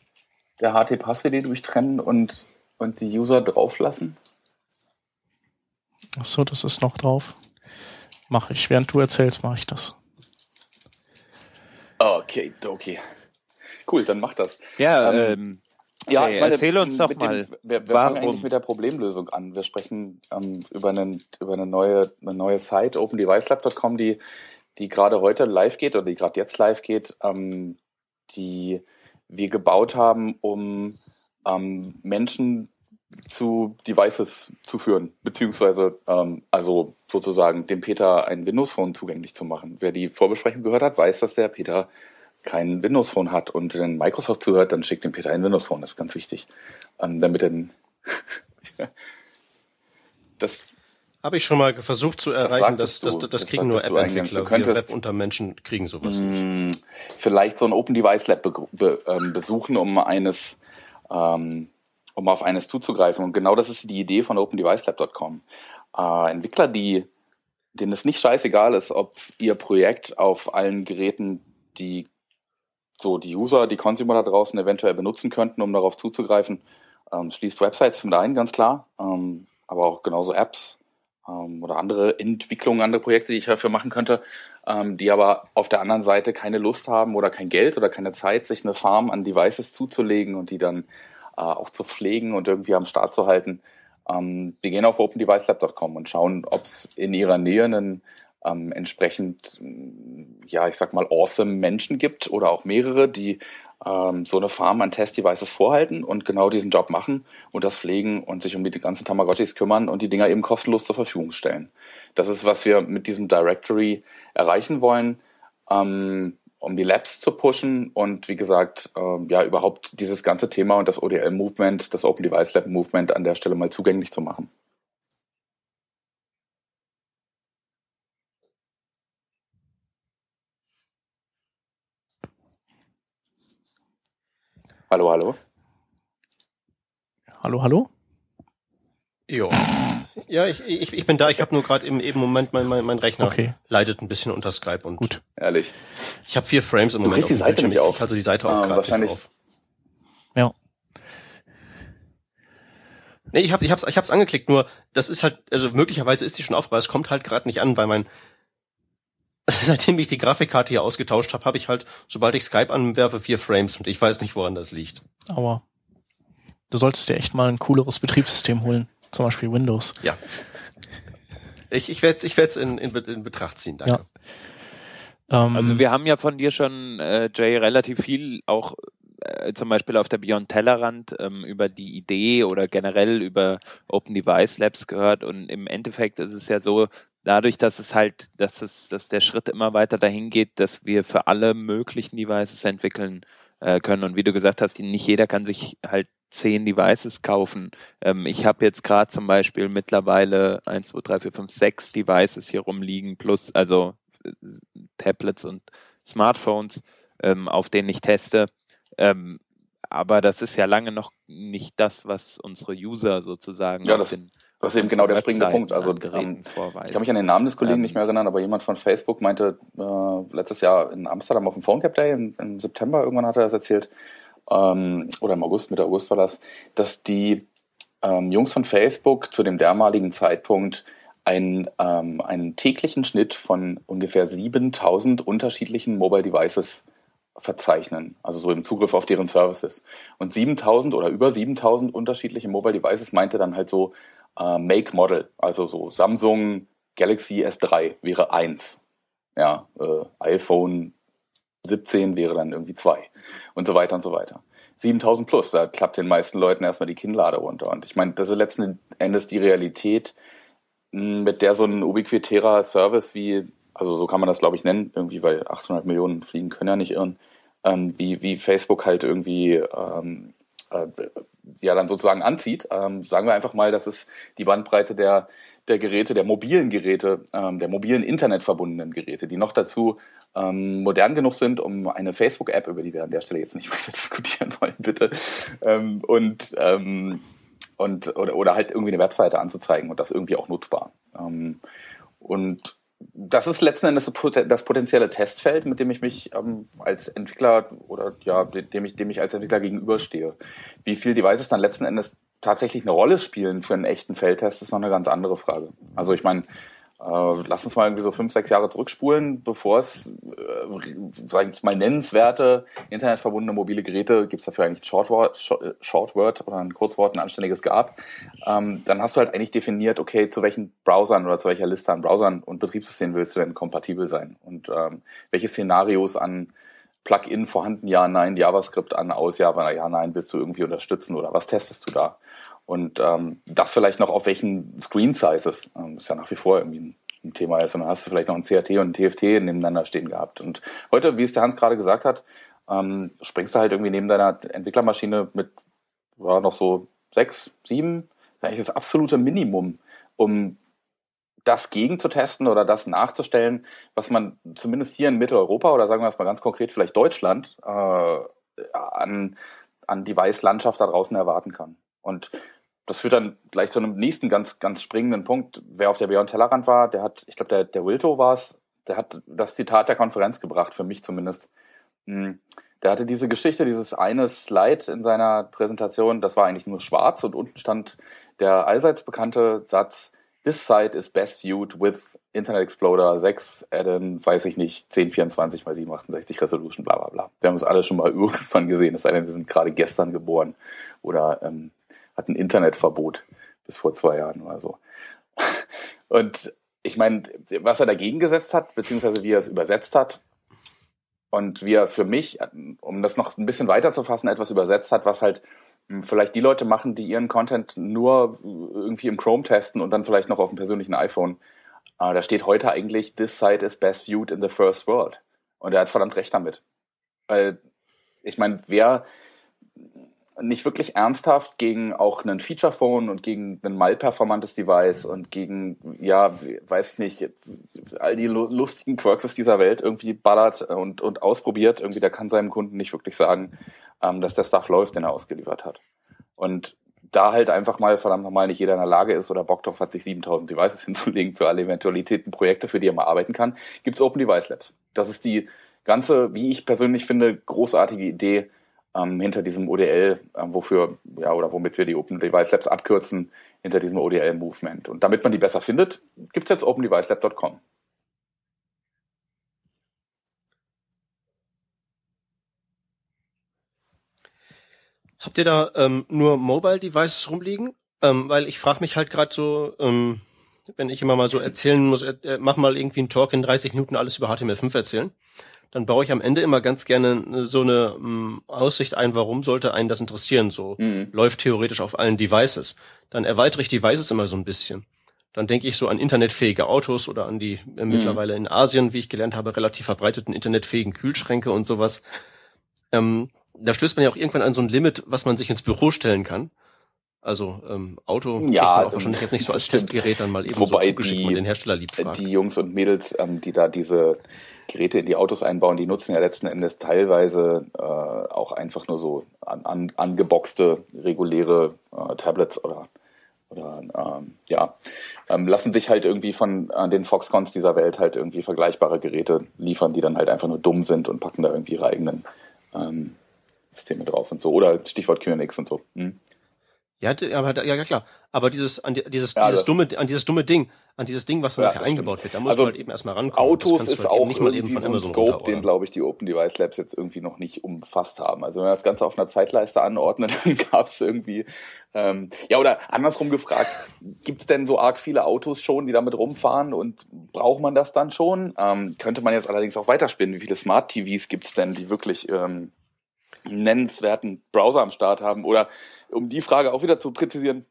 der HT-Pass-WD durchtrennen und, und die User drauflassen? Ach so, das ist noch drauf. Mache ich. Während du erzählst, mache ich das. Okay, okay. Cool, dann mach das. Ja, ähm, ähm, Ja, ich meine, erzähl uns doch mit mal, Dem, wir wir fangen eigentlich mit der Problemlösung an. Wir sprechen ähm, über, einen, über eine neue, eine neue Site, opendevicelab.com, die, die gerade heute live geht oder die gerade jetzt live geht, ähm, die wir gebaut haben, um ähm, Menschen zu Devices zu führen, beziehungsweise ähm, also sozusagen dem Peter ein Windows Phone zugänglich zu machen. Wer die Vorbesprechung gehört hat, weiß, dass der Peter kein Windows Phone hat und wenn Microsoft zuhört, dann schickt dem Peter ein Windows Phone. Das ist ganz wichtig, ähm, damit er das Habe ich schon mal versucht zu erreichen, das, das, das, das Das kriegen nur. App-Entwickler. Web unter Menschen kriegen sowas nicht. mh, vielleicht so ein Open Device Lab be be ähm, besuchen, um eines ähm, um auf eines zuzugreifen. Und genau das ist die Idee von OpenDeviceLab.com. Äh, Entwickler, die denen es nicht scheißegal ist, ob ihr Projekt auf allen Geräten, die so die User, die Consumer da draußen eventuell benutzen könnten, um darauf zuzugreifen, ähm, schließt Websites mit ein, ganz klar, ähm, aber auch genauso Apps ähm, oder andere Entwicklungen, andere Projekte, die ich dafür machen könnte, ähm, die aber auf der anderen Seite keine Lust haben oder kein Geld oder keine Zeit, sich eine Farm an Devices zuzulegen und die dann äh, auch zu pflegen und irgendwie am Start zu halten. Ähm, die gehen auf opendevicelab.com und schauen, ob es in ihrer Nähe einen ähm, entsprechend, mh, ja, ich sag mal, awesome Menschen gibt oder auch mehrere, die ähm, so eine Farm an Test-Devices vorhalten und genau diesen Job machen und das pflegen und sich um die ganzen Tamagotchis kümmern und die Dinger eben kostenlos zur Verfügung stellen. Das ist, was wir mit diesem Directory erreichen wollen, ähm, um die Labs zu pushen und wie gesagt, ähm, ja, überhaupt dieses ganze Thema und das ODL-Movement, das Open Device Lab Movement an der Stelle mal zugänglich zu machen. Hallo, hallo. Hallo, hallo? Jo. Ja, ich, ich, ich bin da. Ich habe nur gerade im eben Moment mein, mein, mein Rechner Okay. leidet ein bisschen unter Skype und Gut. Ehrlich. ich habe vier Frames im Du Moment. kriegst die Seite Bildschirm. nicht Ich auf. Also die Seite auch Ähm, gerade wahrscheinlich- nicht auf. Ja. Nee, ich habe ich hab's, ich hab's angeklickt, nur das ist halt, also möglicherweise ist die schon auf, aber es kommt halt gerade nicht an, weil mein seitdem ich die Grafikkarte hier ausgetauscht habe, habe ich halt, sobald ich Skype anwerfe, vier Frames und ich weiß nicht, woran das liegt. Aber du solltest dir echt mal ein cooleres Betriebssystem holen. Zum Beispiel Windows. Ja. Ich, ich werde es ich werd's in, in, in Betracht ziehen, danke. Ähm, Also wir haben ja von dir schon, äh, Jay, relativ viel auch äh, zum Beispiel auf der Beyond Tellerrand ähm, über die Idee oder generell über Open Device Labs gehört und im Endeffekt ist es ja so, dadurch, dass es halt, dass es, dass der Schritt immer weiter dahin geht, dass wir für alle möglichen Devices entwickeln äh, können und wie du gesagt hast, nicht jeder kann sich halt zehn Devices kaufen. Ähm, ich habe jetzt gerade zum Beispiel mittlerweile 1, 2, 3, 4, 5, 6 Devices hier rumliegen, plus also äh, Tablets und Smartphones, ähm, auf denen ich teste. Ähm, aber das ist ja lange noch nicht das, was unsere User sozusagen Ja, das- den Das ist eben genau der springende Punkt. Also ähm, ich kann mich an den Namen des Kollegen Ähm, nicht mehr erinnern, aber jemand von Facebook meinte äh, letztes Jahr in Amsterdam auf dem PhoneCap Day im, im September irgendwann hat er das erzählt ähm, oder im August, Mitte August war das, dass die ähm, Jungs von Facebook zu dem damaligen Zeitpunkt einen, ähm, einen täglichen Schnitt von ungefähr 7000 unterschiedlichen Mobile Devices verzeichnen, also so im Zugriff auf deren Services. Und 7000 oder über 7000 unterschiedliche Mobile Devices meinte dann halt so äh, Make Model, also so Samsung Galaxy S3 wäre eins, ja, äh, iPhone 17 wäre dann irgendwie zwei und so weiter und so weiter. 7000 plus, da klappt den meisten Leuten erstmal die Kinnlade runter. Und ich meine, das ist letzten Endes die Realität, mh, mit der so ein ubiquitärer Service wie, also so kann man das glaube ich nennen, irgendwie, weil 800 Millionen Fliegen können ja nicht irren, ähm, wie, wie Facebook halt irgendwie ähm, äh, ja dann sozusagen anzieht. Ähm, sagen wir einfach mal, das ist die Bandbreite der, der Geräte, der mobilen Geräte, ähm, der mobilen internetverbundenen Geräte, die noch dazu ähm, modern genug sind, um eine Facebook-App, über die wir an der Stelle jetzt nicht weiter diskutieren wollen, bitte, ähm, und, ähm, und oder, oder halt irgendwie eine Webseite anzuzeigen und das irgendwie auch nutzbar. Ähm, und das ist letzten Endes das potenzielle Testfeld, mit dem ich mich ähm, als Entwickler oder ja, dem ich, dem ich als Entwickler gegenüberstehe. Wie viel Devices dann letzten Endes tatsächlich eine Rolle spielen für einen echten Feldtest, ist noch eine ganz andere Frage. Also ich meine, Äh, lass uns mal irgendwie so fünf, sechs Jahre zurückspulen, bevor es, äh, sage ich mal, nennenswerte internetverbundene mobile Geräte, gibt es dafür eigentlich ein Shortword, Shortword oder ein Kurzwort, ein anständiges gab. Ähm, dann hast du halt eigentlich definiert, okay, zu welchen Browsern oder zu welcher Liste an Browsern und Betriebssystemen willst du denn kompatibel sein? Und ähm, welche Szenarios an Plugin vorhanden, ja, nein, JavaScript an, aus, ja, ja, nein, willst du irgendwie unterstützen oder was testest du da? Und ähm, das vielleicht noch auf welchen Screen Sizes, ähm, ist ja nach wie vor irgendwie ein, ein Thema ist. Und dann hast du vielleicht noch ein CRT und ein TFT nebeneinander stehen gehabt. Und heute, wie es der Hans gerade gesagt hat, ähm, springst du halt irgendwie neben deiner Entwicklermaschine mit ja, noch so sechs, sieben, eigentlich das absolute Minimum, um das gegen zu testen oder das nachzustellen, was man zumindest hier in Mitteleuropa oder sagen wir es mal ganz konkret, vielleicht Deutschland, äh, an, an Device-Landschaft da draußen erwarten kann. Und das führt dann gleich zu einem nächsten ganz, ganz springenden Punkt. Wer auf der Beyond Tellerrand war, der hat, ich glaube, der, der Wilto war es, der hat das Zitat der Konferenz gebracht, für mich zumindest. Hm, der hatte diese Geschichte, dieses eine Slide in seiner Präsentation, das war eigentlich nur schwarz und unten stand der allseits bekannte Satz, This site is best viewed with Internet Explorer 6 add weiß ich nicht, 1024 x 768 Resolution, bla bla bla. Wir haben es alle schon mal irgendwann gesehen, es sei denn, wir sind gerade gestern geboren oder ähm, hat ein Internetverbot bis vor zwei Jahren oder so. Und ich meine, was er dagegen gesetzt hat, beziehungsweise wie er es übersetzt hat und wie er für mich, um das noch ein bisschen weiter zu fassen, etwas übersetzt hat, was halt hm, vielleicht die Leute machen, die ihren Content nur irgendwie im Chrome testen und dann vielleicht noch auf dem persönlichen iPhone. Aber da steht heute eigentlich, this site is best viewed in the first world. Und er hat verdammt recht damit. Weil, ich meine, wer nicht wirklich ernsthaft gegen auch einen Feature-Phone und gegen ein mal-performantes Device und gegen, ja, weiß ich nicht, all die lustigen Quirks dieser Welt irgendwie ballert und, und ausprobiert. Irgendwie, der kann seinem Kunden nicht wirklich sagen, ähm, dass der Stuff läuft, den er ausgeliefert hat. Und da halt einfach mal verdammt nochmal nicht jeder in der Lage ist oder Bock drauf hat, sich 7000 Devices hinzulegen für alle Eventualitäten, Projekte, für die er mal arbeiten kann, gibt's Open Device Labs. Das ist die ganze, wie ich persönlich finde, großartige Idee, ähm, hinter diesem ODL, ähm, wofür, ja, oder womit wir die Open Device Labs abkürzen, hinter diesem ODL-Movement. Und damit man die besser findet, gibt es jetzt opendevicelab.com. Habt ihr da ähm, nur Mobile Devices rumliegen? Ähm, weil ich frage mich halt gerade so, ähm, wenn ich immer mal so erzählen muss, äh, äh mach mal irgendwie einen Talk in 30 Minuten alles über HTML5 erzählen dann baue ich am Ende immer ganz gerne äh, so eine um, ähm, Aussicht ein, warum sollte einen das interessieren. So mhm. läuft theoretisch auf allen Devices. Dann erweitere ich Devices immer so ein bisschen. Dann denke ich so an internetfähige Autos oder an die äh, mhm. mittlerweile in Asien, wie ich gelernt habe, relativ verbreiteten internetfähigen Kühlschränke und sowas. Ähm, da stößt man ja auch irgendwann an so ein Limit, was man sich ins Büro stellen kann. Also ähm, Auto ja, auch wahrscheinlich jetzt nicht so als. Testgerät dann mal eben Wobei so die, den Hersteller liebt. Fragt. Die Jungs und Mädels, ähm, die da diese Geräte in die Autos einbauen, die nutzen ja letzten Endes teilweise äh, auch einfach nur so an, an, angeboxte reguläre äh, Tablets oder oder ähm, ja, ähm, lassen sich halt irgendwie von äh, den Foxcons dieser Welt halt irgendwie vergleichbare Geräte liefern, die dann halt einfach nur dumm sind und packen da irgendwie ihre eigenen ähm, Systeme drauf und so. Oder Stichwort QNX und so. Hm. Ja, aber ja, ja klar. Aber dieses, an dieses, ja, dieses dumme, an dieses dumme Ding, an dieses Ding, was ja, eingebaut wird, da muss also, man halt eben erstmal rankommen. Autos ist halt auch nicht mal eben von so ein Scope, den glaube ich die Open Device Labs jetzt irgendwie noch nicht umfasst haben. Also wenn wir das Ganze auf einer Zeitleiste anordnen, dann gab es irgendwie, ähm, ja oder andersrum gefragt, gibt es denn so arg viele Autos schon, die damit rumfahren und braucht man das dann schon? Ähm, könnte man jetzt allerdings auch weiterspinnen, wie viele Smart TVs gibt es denn, die wirklich ähm, nennenswerten Browser am Start haben? Oder um die Frage auch wieder zu präzisieren,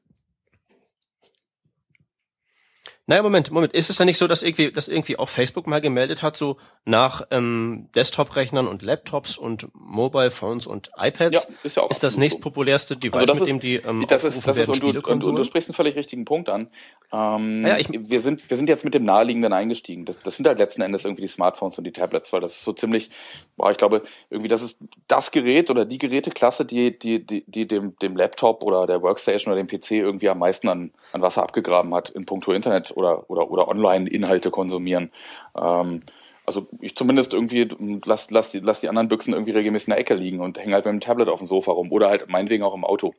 naja, Moment, Moment. Ist es ja nicht so, dass irgendwie, dass irgendwie auch Facebook mal gemeldet hat, so nach ähm, Desktop-Rechnern und Laptops und Mobile Phones und iPads? Ja, ist ja auch ist das nächstpopulärste so. Device, also mit dem die ähm, das ist, das ist und, du, und, und, du sprichst einen völlig richtigen Punkt an. Ähm, ja, ich, wir sind wir sind jetzt mit dem naheliegenden eingestiegen. Das, das sind halt letzten Endes irgendwie die Smartphones und die Tablets, weil das ist so ziemlich, boah, ich glaube irgendwie das ist das Gerät oder die Geräteklasse, die die die, die dem dem Laptop oder der Workstation oder dem PC irgendwie am meisten an an Wasser abgegraben hat in puncto Internet oder, oder, oder Online-Inhalte konsumieren. Ähm, also ich zumindest irgendwie lass, lass, die, lass die anderen Büchsen irgendwie regelmäßig in der Ecke liegen und hänge halt mit dem Tablet auf dem Sofa rum oder halt meinetwegen auch im Auto.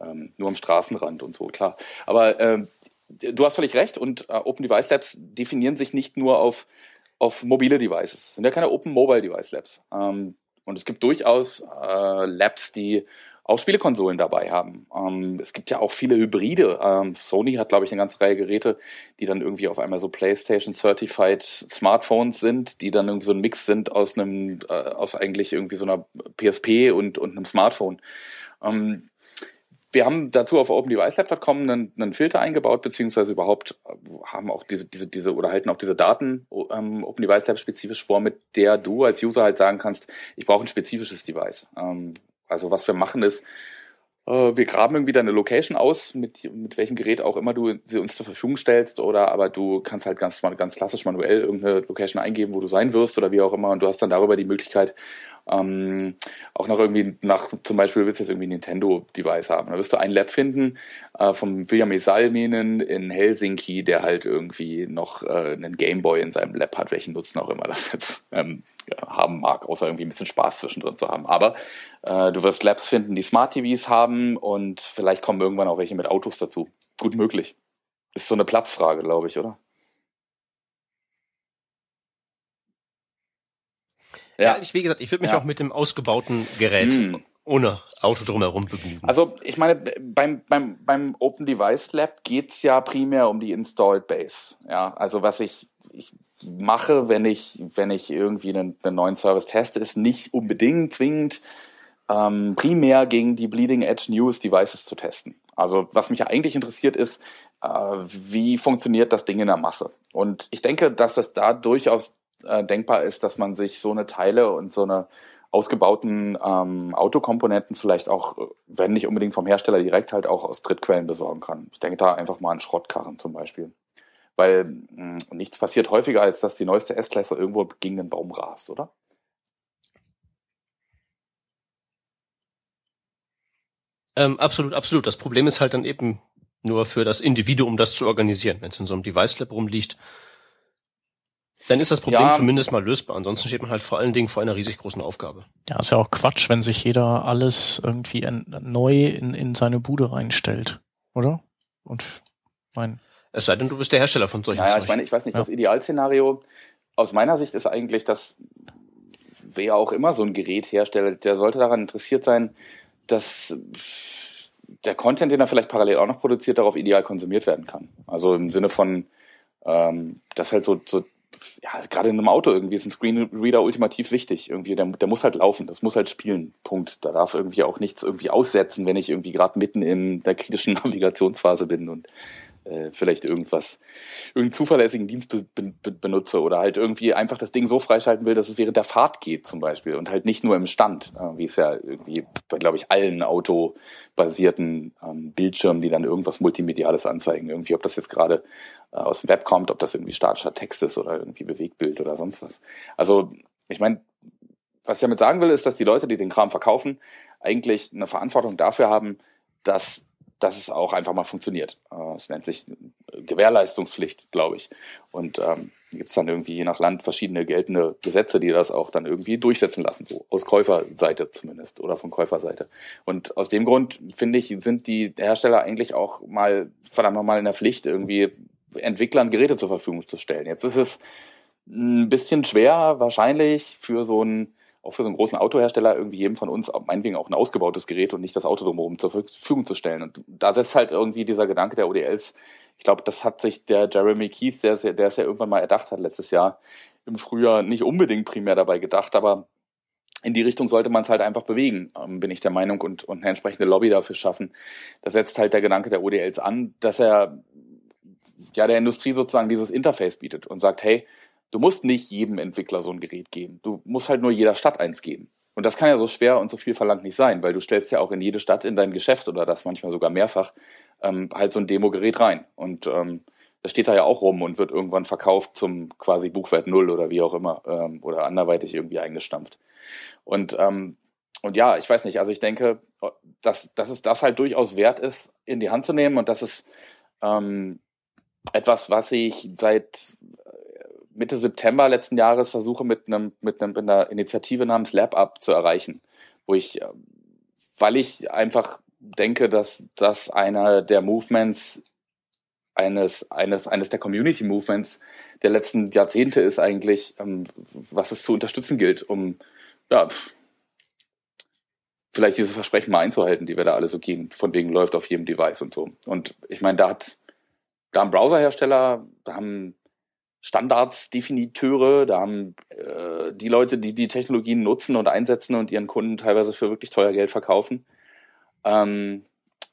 Ähm, nur am Straßenrand und so, klar. Aber äh, du hast völlig recht und äh, Open Device Labs definieren sich nicht nur auf, auf mobile Devices. Es sind ja keine Open Mobile Device Labs. Ähm, und es gibt durchaus äh, Labs, die auch Spielekonsolen dabei haben. Ähm, es gibt ja auch viele Hybride. Ähm, Sony hat, glaube ich, eine ganze Reihe Geräte, die dann irgendwie auf einmal so PlayStation Certified Smartphones sind, die dann irgendwie so ein Mix sind aus einem, äh, aus eigentlich irgendwie so einer PSP und, und einem Smartphone. Ähm, wir haben dazu auf OpenDeviceLab.com einen, einen Filter eingebaut, beziehungsweise überhaupt äh, haben auch diese, diese, diese oder halten auch diese Daten ähm, OpenDeviceLab spezifisch vor, mit der du als User halt sagen kannst, ich brauche ein spezifisches Device. Ähm, also was wir machen ist, äh, wir graben irgendwie deine Location aus, mit, mit welchem Gerät auch immer du sie uns zur Verfügung stellst, oder aber du kannst halt ganz, ganz klassisch manuell irgendeine Location eingeben, wo du sein wirst oder wie auch immer, und du hast dann darüber die Möglichkeit, ähm, auch noch irgendwie nach, zum Beispiel willst du jetzt irgendwie ein Nintendo-Device haben. Da wirst du ein Lab finden äh, vom William Salminen in Helsinki, der halt irgendwie noch äh, einen Gameboy in seinem Lab hat, welchen Nutzen auch immer das jetzt ähm, haben mag, außer irgendwie ein bisschen Spaß zwischendrin zu haben. Aber äh, du wirst Labs finden, die Smart TVs haben und vielleicht kommen irgendwann auch welche mit Autos dazu. Gut möglich. Ist so eine Platzfrage, glaube ich, oder? Ja, ich, wie gesagt, ich würde mich ja. auch mit dem ausgebauten Gerät hm. ohne Auto drumherum begnügen. Also ich meine, beim, beim, beim Open Device Lab geht's ja primär um die Installed Base. Ja, also was ich, ich mache, wenn ich, wenn ich irgendwie einen, einen neuen Service teste, ist nicht unbedingt zwingend ähm, primär gegen die Bleeding Edge News Devices zu testen. Also was mich ja eigentlich interessiert ist, äh, wie funktioniert das Ding in der Masse? Und ich denke, dass es da durchaus äh, denkbar ist, dass man sich so eine Teile und so eine ausgebauten ähm, Autokomponenten vielleicht auch, wenn nicht unbedingt vom Hersteller direkt, halt auch aus Drittquellen besorgen kann. Ich denke da einfach mal an Schrottkarren zum Beispiel. Weil mh, hm, nichts passiert häufiger, als dass die neueste S-Klasse irgendwo gegen den Baum rast, oder? Ähm, absolut, absolut. Das Problem ist halt dann eben nur für das Individuum, das zu organisieren. Wenn es in so einem Device Lab rumliegt, dann ist das Problem ja. zumindest mal lösbar. Ansonsten steht man halt vor allen Dingen vor einer riesig großen Aufgabe. Ja, ist ja auch Quatsch, wenn sich jeder alles irgendwie neu in, in seine Bude reinstellt, oder? Und mein. Es sei denn, du bist der Hersteller von solchen Naja, ich meine, ich weiß nicht, ja. das Idealszenario aus meiner Sicht ist eigentlich, dass wer auch immer so ein Gerät herstellt, der sollte daran interessiert sein, dass der Content, den er vielleicht parallel auch noch produziert, darauf ideal konsumiert werden kann. Also im Sinne von, ähm, dass halt so, so ja, gerade in einem Auto irgendwie ist ein Screenreader ultimativ wichtig. Irgendwie, der, der muss halt laufen, das muss halt spielen. Punkt. Da darf irgendwie auch nichts irgendwie aussetzen, wenn ich irgendwie gerade mitten in der kritischen Navigationsphase bin und äh, vielleicht irgendwas, irgendeinen zuverlässigen Dienst be be benutze oder halt irgendwie einfach das Ding so freischalten will, dass es während der Fahrt geht zum Beispiel und halt nicht nur im Stand, äh, wie es ja irgendwie bei, glaube ich, allen autobasierten ähm, Bildschirmen, die dann irgendwas Multimediales anzeigen, irgendwie, ob das jetzt gerade äh, aus dem Web kommt, ob das irgendwie statischer Text ist oder irgendwie Bewegtbild oder sonst was. Also ich meine, was ich damit sagen will, ist, dass die Leute, die den Kram verkaufen, eigentlich eine Verantwortung dafür haben, dass dass es auch einfach mal funktioniert. Äh, es nennt sich Gewährleistungspflicht, glaube ich. Und ähm, gibt es dann irgendwie je nach Land verschiedene geltende Gesetze, die das auch dann irgendwie durchsetzen lassen, so aus Käuferseite zumindest oder von Käuferseite. Und aus dem Grund finde ich, sind die Hersteller eigentlich auch mal verdammt mal in der Pflicht, irgendwie Entwicklern Geräte zur Verfügung zu stellen. Jetzt ist es ein bisschen schwer wahrscheinlich für so ein auch für so einen großen Autohersteller irgendwie jedem von uns meinetwegen auch ein ausgebautes Gerät und nicht das Auto drumherum zur Verfügung zu stellen. Und da setzt halt irgendwie dieser Gedanke der ODLs, ich glaube, das hat sich der Jeremy Keith, der es, ja, der es ja irgendwann mal erdacht hat letztes Jahr im Frühjahr, nicht unbedingt primär dabei gedacht, aber in die Richtung sollte man es halt einfach bewegen, ähm, bin ich der Meinung, und, und eine entsprechende Lobby dafür schaffen. Da setzt halt der Gedanke der ODLs an, dass er ja der Industrie sozusagen dieses Interface bietet und sagt, hey, du musst nicht jedem Entwickler so ein Gerät geben. Du musst halt nur jeder Stadt eins geben. Und das kann ja so schwer und so viel verlangt nicht sein, weil du stellst ja auch in jede Stadt in dein Geschäft oder das manchmal sogar mehrfach ähm, halt so ein Demo-Gerät rein. Und ähm, das steht da ja auch rum und wird irgendwann verkauft zum quasi Buchwert Null oder wie auch immer ähm, oder anderweitig irgendwie eingestampft. Und ähm, und ja, ich weiß nicht, also ich denke, dass, dass es das halt durchaus wert ist, in die Hand zu nehmen und dass es ähm, etwas, was ich seit Mitte September letzten Jahres versuche mit einem mit, einem, mit einer Initiative namens Lab Up zu erreichen, wo ich, äh, weil ich einfach denke, dass das einer der Movements eines, eines, eines der Community Movements der letzten Jahrzehnte ist eigentlich, ähm, was es zu unterstützen gilt, um ja, vielleicht diese Versprechen mal einzuhalten, die wir da alle so gehen, von wegen läuft auf jedem Device und so. Und ich meine, da hat, da haben Browserhersteller, da haben Standards-Definiteure, da haben äh, die Leute, die die Technologien nutzen und einsetzen und ihren Kunden teilweise für wirklich teuer Geld verkaufen. Ähm,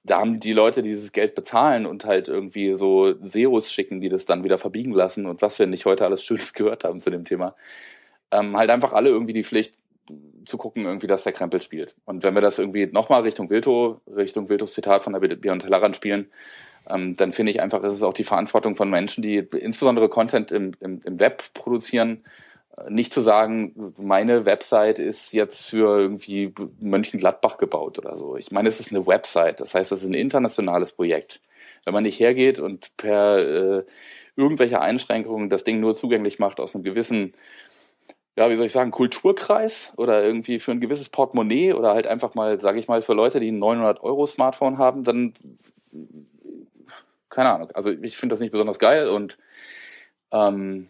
da haben die Leute, die dieses Geld bezahlen und halt irgendwie so Serus schicken, die das dann wieder verbiegen lassen und was wir nicht heute alles Schönes gehört haben zu dem Thema, ähm, halt einfach alle irgendwie die Pflicht zu gucken, irgendwie, dass der Krempel spielt. Und wenn wir das irgendwie nochmal Richtung Wilto, Richtung Wiltos Zitat von der Beyond Tellerrand spielen, ähm, dann finde ich einfach, ist es auch die Verantwortung von Menschen, die insbesondere Content im, im, im Web produzieren, äh, nicht zu sagen, meine Website ist jetzt für irgendwie Mönchengladbach gebaut oder so. Ich meine, es ist eine Website, das heißt, es ist ein internationales Projekt. Wenn man nicht hergeht und per äh, irgendwelche Einschränkungen das Ding nur zugänglich macht aus einem gewissen ja, wie soll ich sagen, Kulturkreis oder irgendwie für ein gewisses Portemonnaie oder halt einfach mal, sage ich mal, für Leute, die ein 900 Euro Smartphone haben, dann keine Ahnung. Also ich finde das nicht besonders geil und ähm,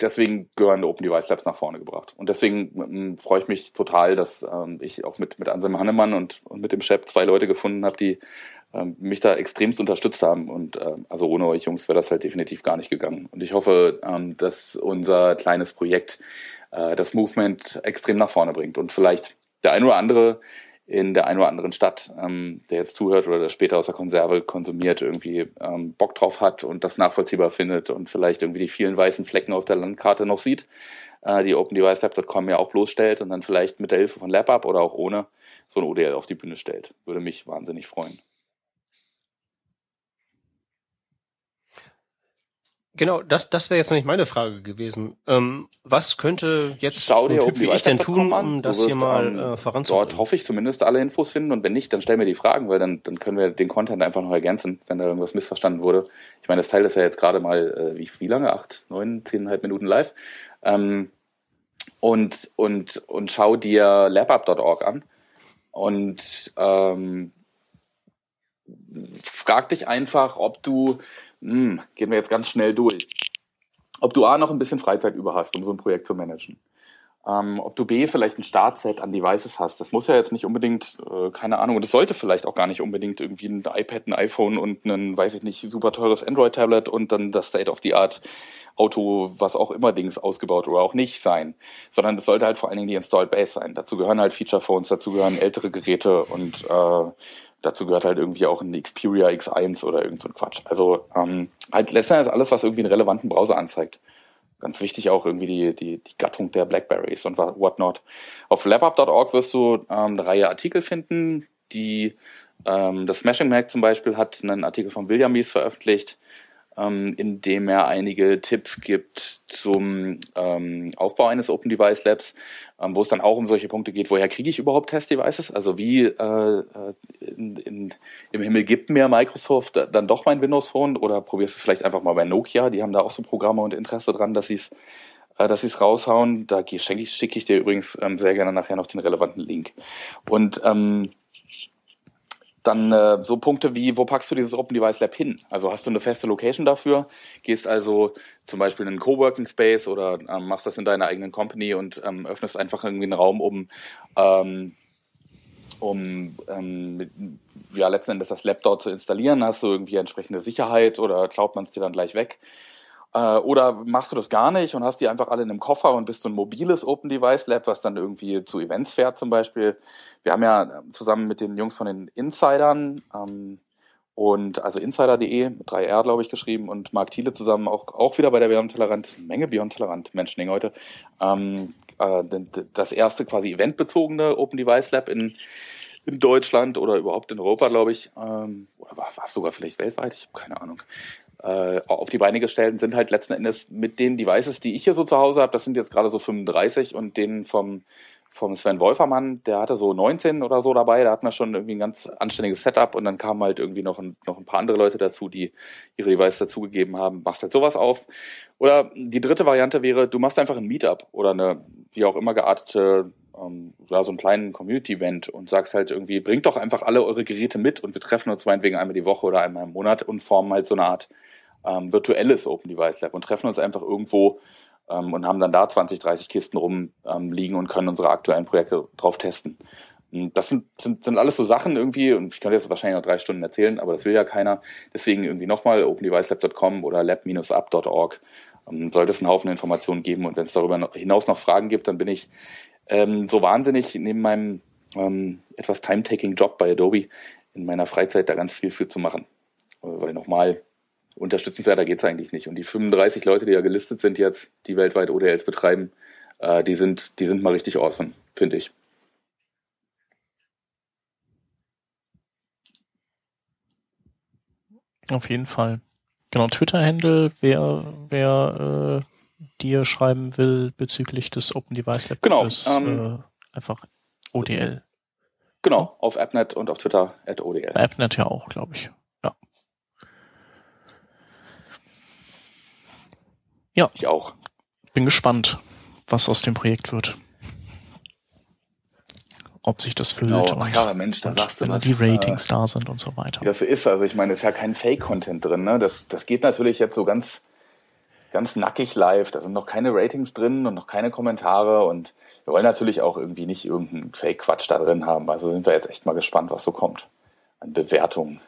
deswegen gehören Open Device Labs nach vorne gebracht. Und deswegen ähm, freue ich mich total, dass ähm, ich auch mit, mit Anselm Hannemann und, und mit dem Chef zwei Leute gefunden habe, die ähm, mich da extremst unterstützt haben. Und ähm, also ohne euch Jungs wäre das halt definitiv gar nicht gegangen. Und ich hoffe, ähm, dass unser kleines Projekt äh, das Movement extrem nach vorne bringt. Und vielleicht der ein oder andere in der einen oder anderen Stadt, ähm, der jetzt zuhört oder der später aus der Konserve konsumiert, irgendwie ähm, Bock drauf hat und das nachvollziehbar findet und vielleicht irgendwie die vielen weißen Flecken auf der Landkarte noch sieht, äh, die OpenDeviceLab.com ja auch bloßstellt und dann vielleicht mit der Hilfe von LabUp oder auch ohne so ein ODL auf die Bühne stellt. Würde mich wahnsinnig freuen. Genau, das, das wäre jetzt nicht meine Frage gewesen. Ähm, was könnte jetzt Schau dir so wie ich denn tun, um das hier mal ähm, äh, voranzubringen? Dort hoffe ich zumindest alle Infos finden und wenn nicht, dann stell mir die Fragen, weil dann, dann können wir den Content einfach noch ergänzen, wenn da irgendwas missverstanden wurde. Ich meine, das Teil ist ja jetzt gerade mal, äh, wie, wie lange? Acht, neun, zehneinhalb Minuten live. Ähm, und, und, und schau dir labup.org an und ähm, frag dich einfach, ob du hm, gehen wir jetzt ganz schnell durch. Ob du A noch ein bisschen Freizeit über hast, um so ein Projekt zu managen. Ähm, ob du B vielleicht ein Startset an Devices hast. Das muss ja jetzt nicht unbedingt, äh, keine Ahnung, und es sollte vielleicht auch gar nicht unbedingt irgendwie ein iPad, ein iPhone und ein, weiß ich nicht, super teures Android-Tablet und dann das State-of-the-Art Auto, was auch immer Dings ausgebaut oder auch nicht sein. Sondern es sollte halt vor allen Dingen die Installed Base sein. Dazu gehören halt Feature Phones, dazu gehören ältere Geräte und äh, Dazu gehört halt irgendwie auch ein Xperia X1 oder irgend so ein Quatsch. Also ähm, halt letztendlich alles, was irgendwie einen relevanten Browser anzeigt. Ganz wichtig auch irgendwie die, die, die Gattung der Blackberries und whatnot. Auf labup.org wirst du ähm, eine Reihe Artikel finden, die ähm, das Smashing Mac zum Beispiel hat einen Artikel von William Mies veröffentlicht, ähm, in dem er einige Tipps gibt zum ähm, Aufbau eines Open Device Labs, ähm, wo es dann auch um solche Punkte geht, woher kriege ich überhaupt Test Devices? Also wie äh, äh, in, in, im Himmel gibt mir Microsoft dann doch mein Windows Phone oder probierst du es vielleicht einfach mal bei Nokia, die haben da auch so Programme und Interesse dran, dass sie es äh, dass sie es raushauen. Da schicke ich, schicke ich dir übrigens ähm, sehr gerne nachher noch den relevanten Link. Und ähm, dann äh, so Punkte wie, wo packst du dieses Open Device Lab hin? Also hast du eine feste Location dafür? Gehst also zum Beispiel in einen Coworking Space oder ähm, machst das in deiner eigenen Company und ähm, öffnest einfach irgendwie einen Raum, um ähm, um ähm, ja letzten Endes das Lab dort zu installieren? Hast du irgendwie entsprechende Sicherheit oder klaut man es dir dann gleich weg? Äh, oder machst du das gar nicht und hast die einfach alle in einem Koffer und bist so ein mobiles Open Device Lab, was dann irgendwie zu Events fährt zum Beispiel. Wir haben ja zusammen mit den Jungs von den Insidern ähm, und also insider.de, 3R glaube ich geschrieben und Marc Thiele zusammen auch, auch wieder bei der Beyond Tolerant, Menge Beyond Tolerant, Menschenmenge heute, ähm, äh, das erste quasi eventbezogene Open Device Lab in, in Deutschland oder überhaupt in Europa, glaube ich, ähm, oder war es sogar vielleicht weltweit, ich habe keine Ahnung, auf die Beine gestellt sind halt letzten Endes mit den Devices, die ich hier so zu Hause habe, das sind jetzt gerade so 35 und den vom vom Sven Wolfermann, der hatte so 19 oder so dabei, da hatten wir schon irgendwie ein ganz anständiges Setup und dann kamen halt irgendwie noch ein, noch ein paar andere Leute dazu, die ihre Devices dazugegeben haben, machst halt sowas auf. Oder die dritte Variante wäre, du machst einfach ein Meetup oder eine wie auch immer geartete ähm, ja, so einen kleinen Community-Event und sagst halt irgendwie, bringt doch einfach alle eure Geräte mit und wir treffen uns meinetwegen einmal die Woche oder einmal im Monat und formen halt so eine Art ähm, virtuelles Open Device Lab und treffen uns einfach irgendwo ähm, und haben dann da 20, 30 Kisten rumliegen ähm, und können unsere aktuellen Projekte drauf testen. Das sind, sind, sind alles so Sachen irgendwie, und ich könnte jetzt wahrscheinlich noch drei Stunden erzählen, aber das will ja keiner. Deswegen irgendwie nochmal opendevicelab.com oder lab-up.org. Ähm, sollte es einen Haufen Informationen geben und wenn es darüber hinaus noch Fragen gibt, dann bin ich ähm, so wahnsinnig neben meinem ähm, etwas time-taking Job bei Adobe in meiner Freizeit da ganz viel für zu machen. Äh, weil nochmal, unterstützenswerter geht's eigentlich nicht. Und die 35 Leute, die ja gelistet sind jetzt, die weltweit ODLs betreiben, äh, die, sind, die sind mal richtig awesome, finde ich. Auf jeden Fall. Genau, Twitter-Handle, wer, wer äh, dir schreiben will bezüglich des Open Device Lab, genau, ist ähm, äh, einfach ODL. Genau, auf AppNet und auf Twitter at ODL. AppNet ja auch, glaube ich. Ja. Ich auch. Bin gespannt, was aus dem Projekt wird ob sich das füllt. Genau. Ach ja, Mensch, da sagst du wenn was. die Ratings äh, da sind und so weiter. Wie das so ist, also ich meine, es ist ja kein Fake-Content drin. Ne? Das, das geht natürlich jetzt so ganz, ganz nackig live. Da sind noch keine Ratings drin und noch keine Kommentare und wir wollen natürlich auch irgendwie nicht irgendeinen Fake-Quatsch da drin haben. Also sind wir jetzt echt mal gespannt, was so kommt an Bewertungen.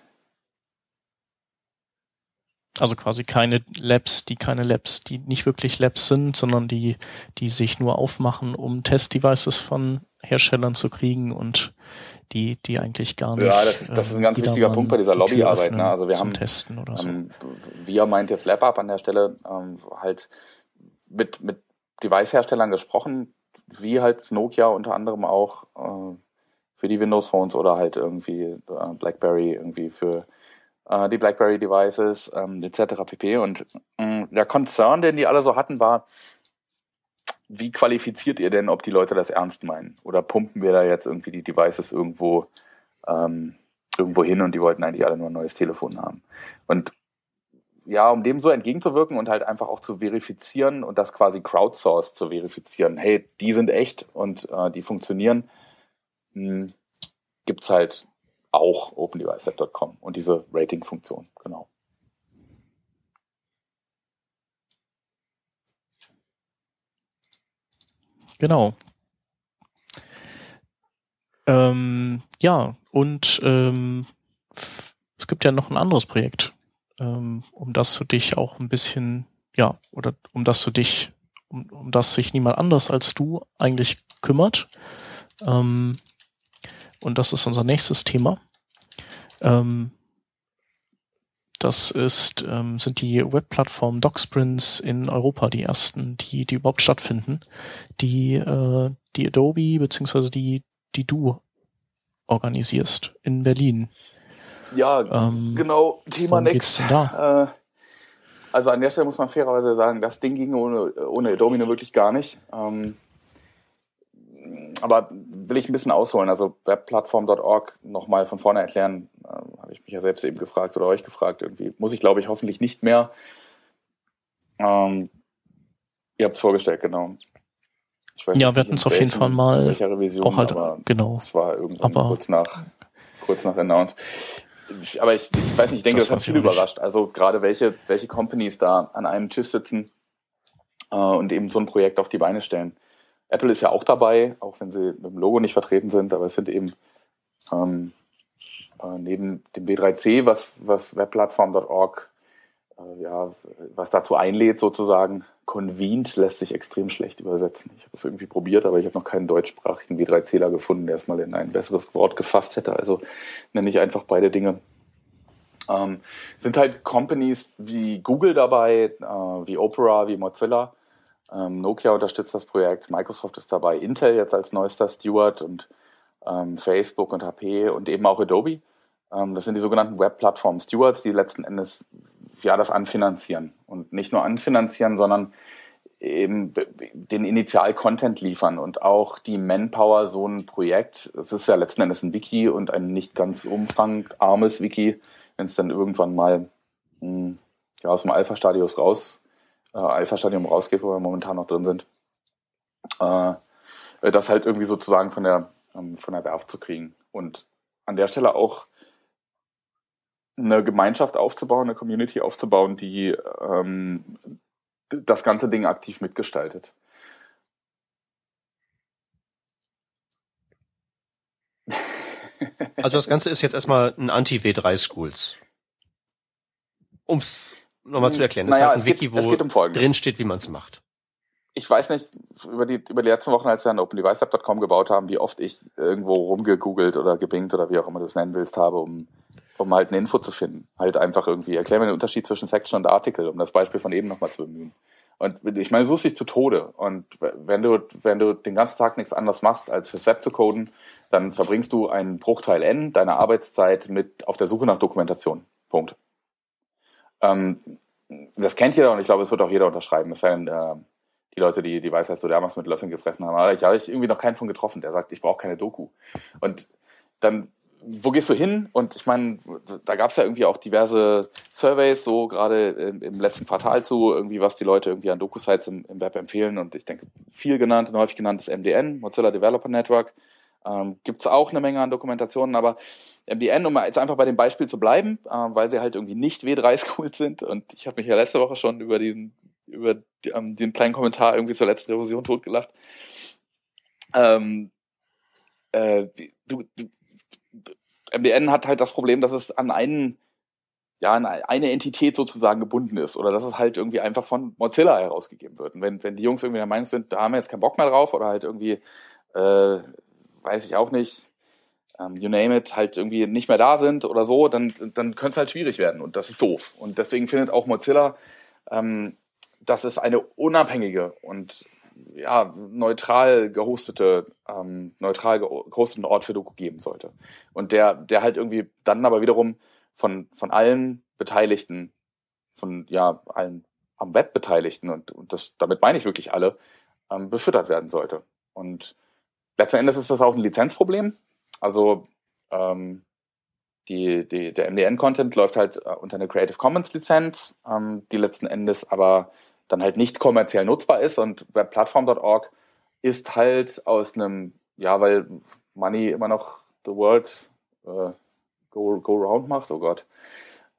Also quasi keine Labs, die keine Labs, die nicht wirklich Labs sind, sondern die, die sich nur aufmachen, um Test-Devices von Herstellern zu kriegen und die, die eigentlich gar nicht. Ja, das ist, das ist ein ganz wichtiger Punkt bei dieser Lobbyarbeit. Ne? Also wir haben, Testen oder so. Ähm, wir meint jetzt LabUp an der Stelle ähm, halt mit, mit Device-Herstellern gesprochen, wie halt Nokia unter anderem auch äh, für die Windows Phones oder halt irgendwie äh, BlackBerry irgendwie für äh, die BlackBerry Devices ähm, etc. pp. Und äh, der Konzern, den die alle so hatten, war, wie qualifiziert ihr denn, ob die Leute das ernst meinen? Oder pumpen wir da jetzt irgendwie die Devices irgendwo, ähm, irgendwo hin und die wollten eigentlich alle nur ein neues Telefon haben? Und ja, um dem so entgegenzuwirken und halt einfach auch zu verifizieren und das quasi crowdsourced zu verifizieren, hey, die sind echt und äh, die funktionieren, hm, gibt's halt auch OpenDeviceLab.com und diese Rating-Funktion, genau. Genau. Ähm, ja, und ähm, es gibt ja noch ein anderes Projekt, ähm, um das du dich auch ein bisschen, ja, oder um das du dich, um, um das sich niemand anders als du eigentlich kümmert. Ähm, und das ist unser nächstes Thema. Ähm, das ist, ähm, sind die Webplattformen DocSprints in Europa die ersten, die, die überhaupt stattfinden, die, äh, die Adobe beziehungsweise die, die du organisierst in Berlin. Ja, ähm, genau, Thema Next. Äh, also an der Stelle muss man fairerweise sagen, das Ding ging ohne, ohne Adobe nur wirklich gar nicht. Ähm, aber will ich ein bisschen ausholen. Also webplattform.org nochmal von vorne erklären, äh, habe ich mich ja selbst eben gefragt oder euch gefragt. Irgendwie muss ich, glaube ich, hoffentlich nicht mehr. Ähm, ihr habt es vorgestellt, genau. Weiß ja, wir hatten es auf jeden Fall mal. Revision, auch halt, genau. Es war irgendwann aber kurz nach, kurz nach Announce. Aber ich, ich weiß nicht, ich denke, das, das hat viele überrascht. Also gerade welche, welche Companies da an einem Tisch sitzen äh, und eben so ein Projekt auf die Beine stellen. Apple ist ja auch dabei, auch wenn sie mit dem Logo nicht vertreten sind, aber es sind eben ähm, äh, neben dem W3C, was, was webplattform.org äh, ja, was dazu einlädt sozusagen, convened lässt sich extrem schlecht übersetzen. Ich habe es irgendwie probiert, aber ich habe noch keinen deutschsprachigen W3C'ler gefunden, der es mal in ein besseres Wort gefasst hätte. Also nenne ich einfach beide Dinge. Ähm, sind halt Companies wie Google dabei, äh, wie Opera, wie Mozilla, ähm, Nokia unterstützt das Projekt, Microsoft ist dabei, Intel jetzt als neuester Steward und ähm, Facebook und HP und eben auch Adobe. Ähm, das sind die sogenannten Web-Plattform Stewards, die letzten Endes ja das anfinanzieren und nicht nur anfinanzieren, sondern eben den Initial-Content liefern und auch die Manpower, so ein Projekt, es ist ja letzten Endes ein Wiki und ein nicht ganz umfangarmes Wiki, wenn es dann irgendwann mal mh, hm, ja, aus dem Alpha-Stadius raus äh, Alpha-Stadium rausgeht, wo wir momentan noch drin sind. Äh, das halt irgendwie sozusagen von der, ähm, von der Werft zu kriegen. Und an der Stelle auch eine Gemeinschaft aufzubauen, eine Community aufzubauen, die ähm, das ganze Ding aktiv mitgestaltet. Also das Ganze ist jetzt erstmal ein Anti-W3-Schools. Um's nochmal zu erklären. Das naja, ist halt ein Wiki, geht, um wo drin steht, wie man es macht. Ich weiß nicht, über die, über die letzten Wochen, als wir an OpenDeviceLab.com gebaut haben, wie oft ich irgendwo rumgegoogelt oder gebingt oder wie auch immer du es nennen willst habe, um, um halt eine Info zu finden. Halt einfach irgendwie, erklär mir den Unterschied zwischen Section und Artikel, um das Beispiel von eben nochmal zu bemühen. Und ich meine, suchst dich zu Tode. Und wenn du, wenn du den ganzen Tag nichts anderes machst, als fürs Web zu coden, dann verbringst du einen Bruchteil N deiner Arbeitszeit mit auf der Suche nach Dokumentation. Punkt. Ähm, das kennt jeder und ich glaube, es wird auch jeder unterschreiben. Es seien äh, die Leute, die die Weisheit so dermaßen mit Löffeln gefressen haben. Aber ich habe irgendwie noch keinen von getroffen, der sagt, ich brauche keine Doku. Und dann wo gehst du hin? Und ich meine, da gab es ja irgendwie auch diverse Surveys, so gerade im, im, letzten Quartal zu, irgendwie, was die Leute irgendwie an Doku-Sites im, im, Web empfehlen. Und ich denke, viel genannt und häufig genannt ist MDN, Mozilla Developer Network. Ähm, Gibt es auch eine Menge an Dokumentationen, aber MDN, um jetzt einfach bei dem Beispiel zu bleiben, äh, weil sie halt irgendwie nicht W3-School sind. Und ich habe mich ja letzte Woche schon über diesen, über ähm, den kleinen Kommentar irgendwie zur letzten Revision totgelacht. Ähm, äh, du, du, MDN hat halt das Problem, dass es an einen ja, eine Entität sozusagen gebunden ist oder dass es halt irgendwie einfach von Mozilla herausgegeben wird. Und wenn, wenn die Jungs irgendwie der Meinung sind, da haben wir jetzt keinen Bock mehr drauf oder halt irgendwie, äh, weiß ich auch nicht, ähm, you name it, halt irgendwie nicht mehr da sind oder so, dann, dann könnte es halt schwierig werden und das ist doof. Und deswegen findet auch Mozilla, ähm, dass es eine unabhängige und ja, neutral gehostete, ähm, neutral gehosteten Ort für Doku geben sollte. Und der, der halt irgendwie dann aber wiederum von, von allen Beteiligten, von ja, allen am Web Beteiligten, und, und das, damit meine ich wirklich alle, ähm, befüttert werden sollte. Und letzten Endes ist das auch ein Lizenzproblem. Also ähm, die, die, der MDN-Content läuft halt äh, unter einer Creative Commons-Lizenz, ähm, die letzten Endes aber dann halt nicht kommerziell nutzbar ist. Und webplattform.org ist halt aus einem, ja, weil Money immer noch the world äh, go, go round macht, oh Gott.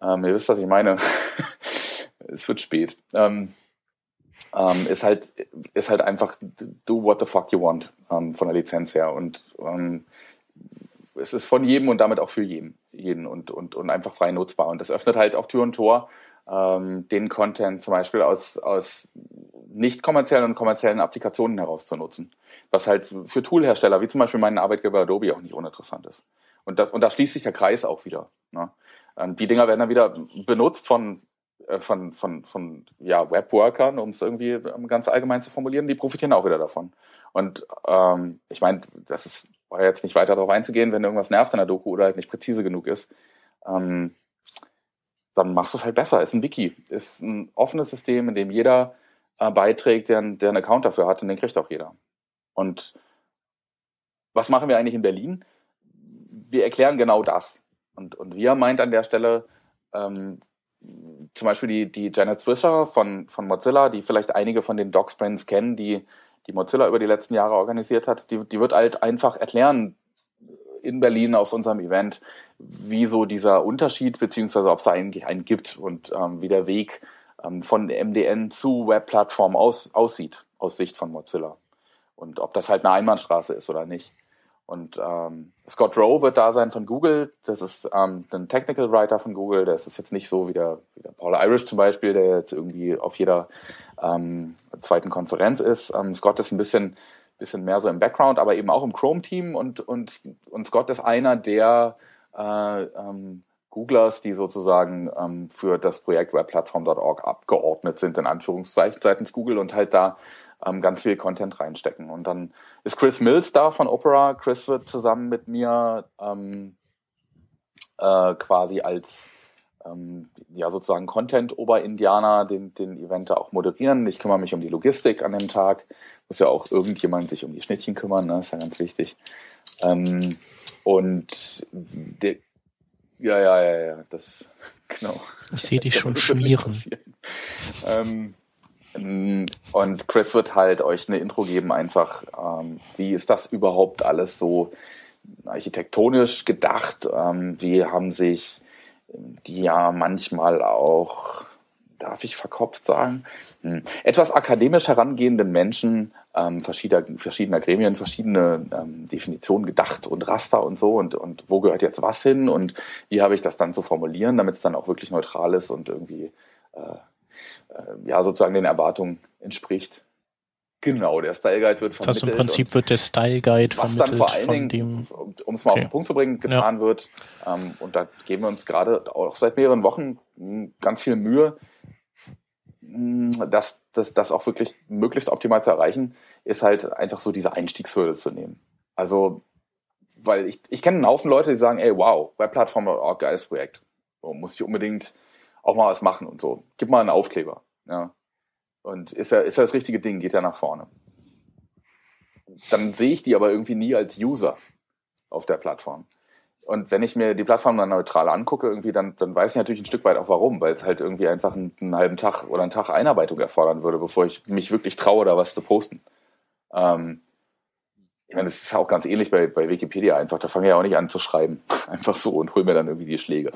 Ähm, ihr wisst, was ich meine. es wird spät. Ähm, ähm, ist halt ist halt einfach do what the fuck you want ähm, von der Lizenz her und ähm, es ist von jedem und damit auch für jeden jeden und und und einfach frei nutzbar und das öffnet halt auch Tür und Tor ähm, den Content zum Beispiel aus, aus nicht kommerziellen und kommerziellen Applikationen herauszunutzen. Was halt für Toolhersteller, wie zum Beispiel meinen Arbeitgeber Adobe, auch nicht uninteressant ist. Und, das, und da schließt sich der Kreis auch wieder. Ne? Ähm, die Dinger werden dann wieder benutzt von, von, von, von ja, Webworkern, um es irgendwie ganz allgemein zu formulieren, die profitieren auch wieder davon. Und ähm, ich meine, das ist war jetzt nicht weiter darauf einzugehen, wenn irgendwas nervt in der Doku oder halt nicht präzise genug ist. Ähm, dann machst du es halt besser. Ist ein Wiki, ist ein offenes System, in dem jeder äh, beiträgt, der, der einen Account dafür hat und den kriegt auch jeder. Und was machen wir eigentlich in Berlin? Wir erklären genau das. Und, und wir meint an der Stelle ähm, zum Beispiel die, die Janet Swisher von, von Mozilla, die vielleicht einige von den Docs-Brands kennen, die, die Mozilla über die letzten Jahre organisiert hat, die, die wird halt einfach erklären, in Berlin auf unserem Event, wie so dieser Unterschied, beziehungsweise ob es da eigentlich einen gibt und ähm, wie der Weg ähm, von MDN zu Webplattform aus, aussieht, aus Sicht von Mozilla. Und ob das halt eine Einbahnstraße ist oder nicht. Und ähm, Scott Rowe wird da sein von Google. Das ist ähm, ein Technical Writer von Google. Das ist jetzt nicht so wie der, wie der Paul Irish zum Beispiel, der jetzt irgendwie auf jeder ähm, zweiten Konferenz ist. Ähm, Scott ist ein bisschen bisschen mehr so im Background, aber eben auch im Chrome-Team und, und, und Scott ist einer der äh, ähm, Googlers, die sozusagen ähm, für das Projekt webplattform.org abgeordnet sind, in Anführungszeichen, seitens Google und halt da ähm, ganz viel Content reinstecken. Und dann ist Chris Mills da von Opera. Chris wird zusammen mit mir ähm, äh, quasi als ähm, ja sozusagen Content-Oberindianer den, den Event auch moderieren. Ich kümmere mich um die Logistik an dem Tag muss ja auch irgendjemand sich um die Schnittchen kümmern, ne? ist ja ganz wichtig. Ähm, und der, ja, ja, ja, ja, das, genau. Ich sehe dich schon schmieren. Ähm, Und Chris wird halt euch eine Intro geben, einfach, ähm, wie ist das überhaupt alles so architektonisch gedacht? Ähm, wie haben sich die ja manchmal auch, darf ich verkopft sagen, hm, etwas akademisch herangehenden Menschen ähm, verschiedener, verschiedener Gremien, verschiedene ähm, Definitionen gedacht und Raster und so und, und wo gehört jetzt was hin und wie habe ich das dann zu formulieren, damit es dann auch wirklich neutral ist und irgendwie äh, äh, ja sozusagen den Erwartungen entspricht. Genau, der Style Guide wird vermittelt. Das im Prinzip wird der Style Guide was vermittelt. Was dann vor allen Dingen, um es mal okay. auf den Punkt zu bringen, getan ja. wird. Ähm, und da geben wir uns gerade auch seit mehreren Wochen hm, ganz viel Mühe, das, das, das auch wirklich möglichst optimal zu erreichen, ist halt einfach so diese Einstiegshürde zu nehmen. Also, weil ich, ich kenne einen Haufen Leute, die sagen, ey, wow, Webplattform.org, geiles Projekt. So, muss ich unbedingt auch mal was machen und so. Gib mal einen Aufkleber. Ja. Und ist ja, ist ja das richtige Ding, geht ja nach vorne. Dann sehe ich die aber irgendwie nie als User auf der Plattform. Und wenn ich mir die Plattform dann neutral angucke, irgendwie, dann, dann weiß ich natürlich ein Stück weit auch warum, weil es halt irgendwie einfach einen, einen halben Tag oder einen Tag Einarbeitung erfordern würde, bevor ich mich wirklich traue, da was zu posten. Ähm, ich meine, das ist auch ganz ähnlich bei, bei Wikipedia einfach. Da fange ich ja auch nicht an zu schreiben. Einfach so und hol mir dann irgendwie die Schläge.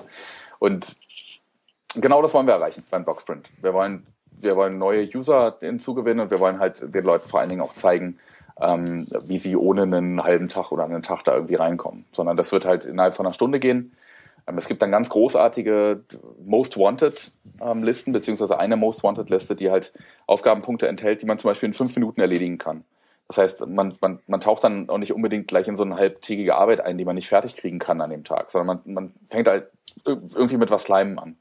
Und genau das wollen wir erreichen beim Blocksprint. Wir wollen, wir wollen neue User hinzugewinnen und wir wollen halt den Leuten vor allen Dingen auch zeigen, ähm, wie sie ohne einen halben Tag oder einen Tag da irgendwie reinkommen. Sondern das wird halt innerhalb von einer Stunde gehen. Ähm, es gibt dann ganz großartige Most Wanted ähm, Listen, beziehungsweise eine Most Wanted Liste, die halt Aufgabenpunkte enthält, die man zum Beispiel in fünf Minuten erledigen kann. Das heißt, man, man, man taucht dann auch nicht unbedingt gleich in so eine halbtägige Arbeit ein, die man nicht fertig kriegen kann an dem Tag, sondern man, man fängt halt irgendwie mit was Kleinem an.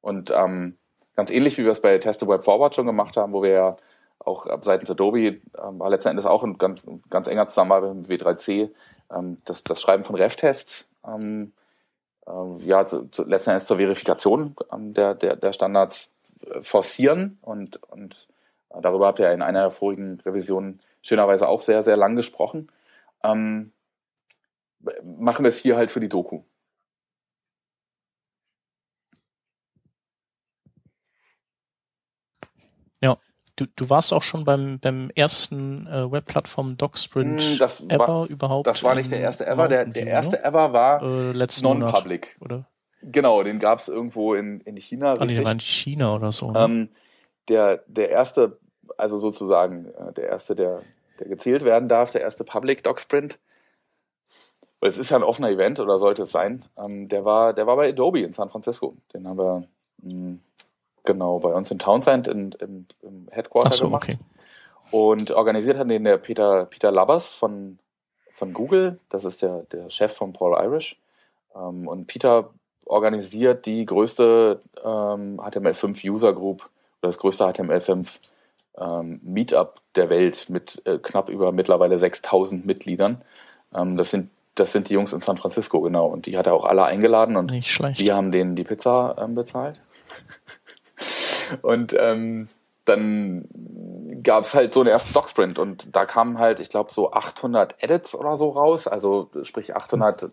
Und ähm, ganz ähnlich wie wir es bei Test Web Forward schon gemacht haben, wo wir ja auch seitens Adobe ähm, war letzten Endes auch ein ganz, ganz enger Zusammenarbeit mit W3C, ähm, das, das Schreiben von Ref-Tests, ähm, äh, ja, zu, zu, letzten Endes zur Verifikation der, der, der Standards äh, forcieren und, und äh, darüber habt ihr in einer der vorigen Revisionen schönerweise auch sehr, sehr lang gesprochen. Ähm, machen wir es hier halt für die Doku. Du, du warst auch schon beim, beim ersten äh, Webplattform DocSprint hm, das ever war, überhaupt. Das war nicht der erste ever. Der, der erste ever war äh, Non-Public. Oder? Genau, den gab es irgendwo in, in China. Ah, richtig. Nee, in China oder so. Ne? Ähm, der, der erste, also sozusagen äh, der erste, der, der gezählt werden darf, der erste Public DocSprint. Weil es ist ja ein offener Event oder sollte es sein. Ähm, der war, der war bei Adobe in San Francisco. Den haben wir mh, hm, Genau, bei uns in Townsend in, im, im Headquarter so, gemacht. Okay. Und organisiert hat den der Peter, Peter Labbers von, von Google. Das ist der, der Chef von Paul Irish. Ähm, und Peter organisiert die größte ähm, HTML5 User Group oder das größte HTML5 ähm, Meetup der Welt mit äh, knapp über mittlerweile 6000 Mitgliedern. Ähm, das sind das sind die Jungs in San Francisco, genau. Und die hat er auch alle eingeladen und wir haben denen die Pizza ähm, bezahlt. Und ähm, dann gab es halt so einen ersten Doc-Sprint und da kamen halt, ich glaube, so 800 Edits oder so raus, also sprich 800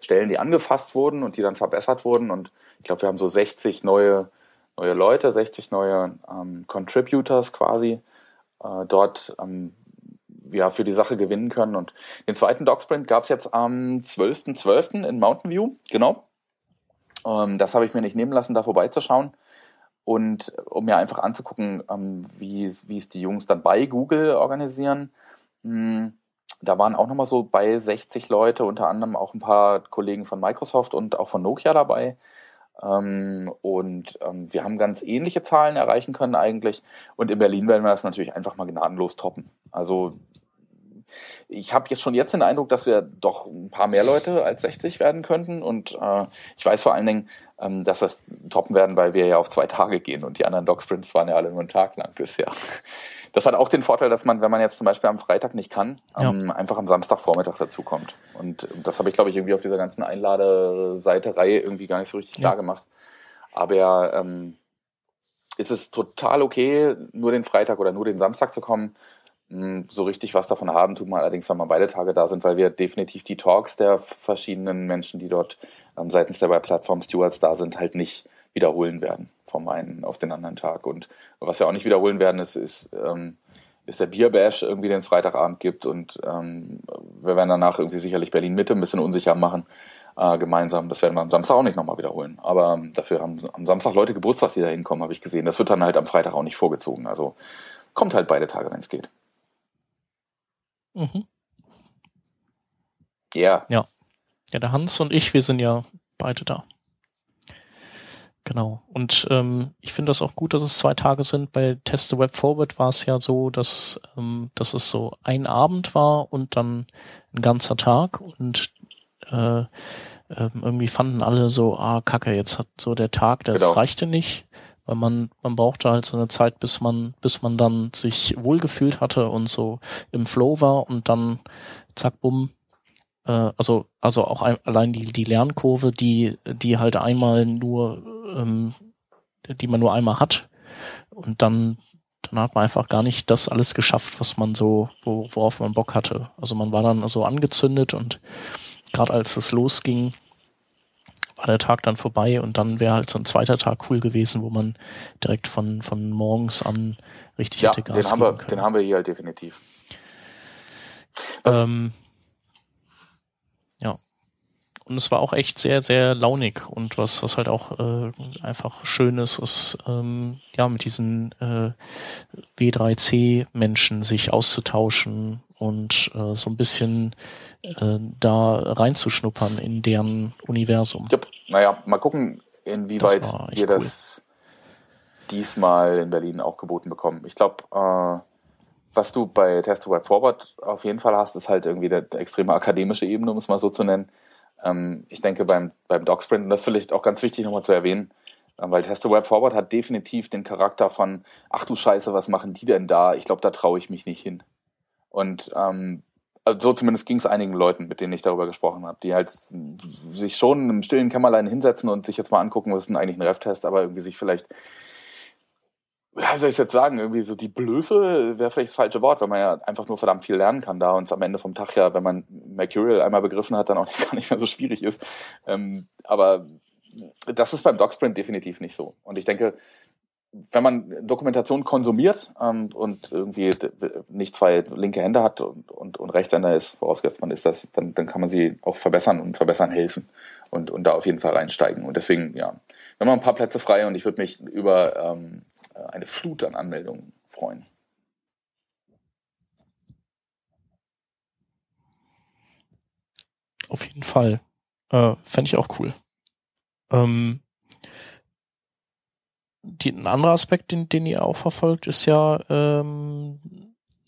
Stellen, die angefasst wurden und die dann verbessert wurden und ich glaube, wir haben so 60 neue, neue Leute, 60 neue ähm, Contributors quasi äh, dort ähm, ja, für die Sache gewinnen können und den zweiten Doc-Sprint gab es jetzt am 12.12. .12. in Mountain View, genau. Ähm, das habe ich mir nicht nehmen lassen, da vorbeizuschauen und um mir einfach anzugucken, ähm, wie, wie es die Jungs dann bei Google organisieren. Hm, da waren auch nochmal so bei 60 Leute, unter anderem auch ein paar Kollegen von Microsoft und auch von Nokia dabei. Ähm, und ähm, wir haben ganz ähnliche Zahlen erreichen können eigentlich. Und in Berlin werden wir das natürlich einfach mal gnadenlos toppen. Also ich habe jetzt schon jetzt den Eindruck, dass wir doch ein paar mehr Leute als 60 werden könnten. Und äh, ich weiß vor allen Dingen, ähm, dass wir es toppen werden, weil wir ja auf zwei Tage gehen und die anderen Dog-Sprints waren ja alle nur einen Tag lang bisher. Das hat auch den Vorteil, dass man, wenn man jetzt zum Beispiel am Freitag nicht kann, ja. ähm, einfach am Samstagvormittag dazukommt. Und das habe ich, glaube ich, irgendwie auf dieser ganzen Einladeseite-Reihe irgendwie gar nicht so richtig klar gemacht. Aber ähm, ist es total okay, nur den Freitag oder nur den Samstag zu kommen. Hm, so richtig was davon haben tut man allerdings, wenn man beide Tage da sind, weil wir definitiv die Talks der verschiedenen Menschen, die dort ähm, seitens der Plattform Stewards da sind, halt nicht wiederholen werden. vom einen auf den anderen Tag. Und was wir auch nicht wiederholen werden, ist, ist, ähm, ist der Bierbash irgendwie, den es Freitagabend gibt. Und ähm, wir werden danach irgendwie sicherlich Berlin Mitte ein bisschen unsicher machen äh, gemeinsam. Das werden wir am Samstag auch nicht nochmal wiederholen. Aber ähm, dafür haben am Samstag Leute Geburtstag, die da hinkommen, habe ich gesehen. Das wird dann halt am Freitag auch nicht vorgezogen. Also kommt halt beide Tage, wenn es geht. Mhm. Yeah. Ja. Ja, der Hans und ich, wir sind ja beide da. Genau. Und ähm, ich finde das auch gut, dass es zwei Tage sind. Bei Test the Web Forward war es ja so, dass, ähm, dass es so ein Abend war und dann ein ganzer Tag. Und äh, ähm, irgendwie fanden alle so, ah, kacke, jetzt hat so der Tag, das Genau. reichte nicht. Weil man, man brauchte halt so eine Zeit, bis man, bis man dann sich wohlgefühlt hatte und so im Flow war und dann zack, bumm, äh, also, also auch ein, allein die, die Lernkurve, die, die halt einmal nur, ähm, die man nur einmal hat und dann, dann hat man einfach gar nicht das alles geschafft, was man so, wo, worauf man Bock hatte. Also man war dann so angezündet und gerade als es losging, war der Tag dann vorbei und dann wäre halt so ein zweiter Tag cool gewesen, wo man direkt von, von morgens an richtig Ja, hätte Gas den haben, wir, können. den haben wir hier halt definitiv. Ähm, ja. Und es war auch echt sehr, sehr launig und was, was halt auch äh, einfach schön ist, ist ähm, ja mit diesen äh, W3C-Menschen sich auszutauschen und äh, so ein bisschen äh, da reinzuschnuppern in deren Universum. Jupp. Naja, mal gucken, inwieweit Das wir das diesmal in Berlin auch geboten bekommen. Ich glaube, äh, was du bei Test to Web Forward auf jeden Fall hast, ist halt irgendwie der, der extreme akademische Ebene, um es mal so zu nennen. Ähm, ich denke beim, beim Docsprint, und das ist vielleicht auch ganz wichtig nochmal zu erwähnen, äh, weil Test to Web Forward hat definitiv den Charakter von, ach du Scheiße, was machen die denn da? Ich glaube, da traue ich mich nicht hin. Und ähm, so zumindest ging es einigen Leuten, mit denen ich darüber gesprochen habe, die halt sich schon im stillen Kämmerlein hinsetzen und sich jetzt mal angucken, was ist denn eigentlich ein Rev-Test, aber irgendwie sich vielleicht, wie soll ich jetzt sagen, irgendwie so die Blöße wäre vielleicht das falsche Wort, weil man ja einfach nur verdammt viel lernen kann da und es am Ende vom Tag ja, wenn man Mercurial einmal begriffen hat, dann auch gar nicht mehr so schwierig ist. Ähm, aber das ist beim Docsprint definitiv nicht so. Und ich denke, wenn man Dokumentation konsumiert ähm, und irgendwie nicht zwei linke Hände hat und, und, und Rechtshänder ist, vorausgesetzt man ist das, dann, dann kann man sie auch verbessern und verbessern helfen und, und da auf jeden Fall reinsteigen. Und deswegen, ja, wir haben ein paar Plätze frei und ich würde mich über ähm, eine Flut an Anmeldungen freuen. Auf jeden Fall. Äh, Fände ich auch cool. Ähm, die, ein anderer Aspekt, den, den ihr auch verfolgt, ist ja, ähm,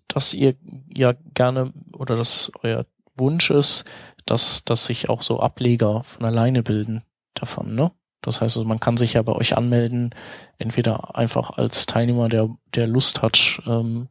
dass ihr ja gerne oder dass euer Wunsch ist, dass, dass sich auch so Ableger von alleine bilden davon, ne? Das heißt, also man kann sich ja bei euch anmelden, entweder einfach als Teilnehmer, der, der Lust hat, ähm,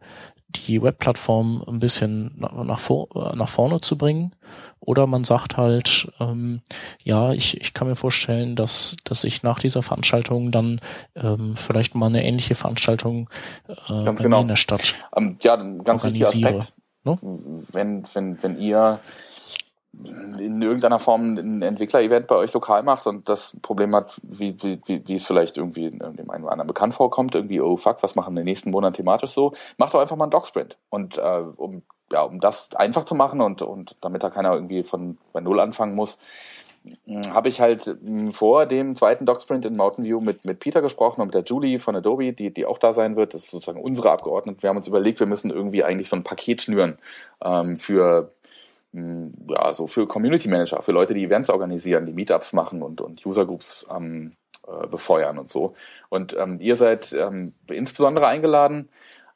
die Webplattform ein bisschen nach, nach, vor, äh, nach vorne zu bringen, oder man sagt halt, ähm, ja, ich, ich kann mir vorstellen, dass, dass ich nach dieser Veranstaltung dann ähm, vielleicht mal eine ähnliche Veranstaltung äh, Ganz genau. in der Stadt. Ähm, ja, ein ganz wichtiger Aspekt. ne? Wenn, wenn, wenn ihr in irgendeiner Form ein Entwickler-Event bei euch lokal macht und das Problem hat, wie, wie, wie, es vielleicht irgendwie dem einen oder anderen bekannt vorkommt, irgendwie, oh fuck, was machen wir in den nächsten Monaten thematisch so, macht doch einfach mal einen Doc-Sprint. Und äh, um, ja, um das einfach zu machen und, und damit da keiner irgendwie von bei Null anfangen muss, mh, habe ich halt mh, vor dem zweiten Doc-Sprint in Mountain View mit, mit Peter gesprochen und mit der Julie von Adobe, die, die auch da sein wird. Das ist sozusagen unsere Abgeordnete. Wir haben uns überlegt, wir müssen irgendwie eigentlich so ein Paket schnüren ähm, für mh, ja, so für Community Manager, für Leute, die Events organisieren, die Meetups machen und, und User Groups ähm, äh, befeuern und so. Und ähm, ihr seid ähm, insbesondere eingeladen,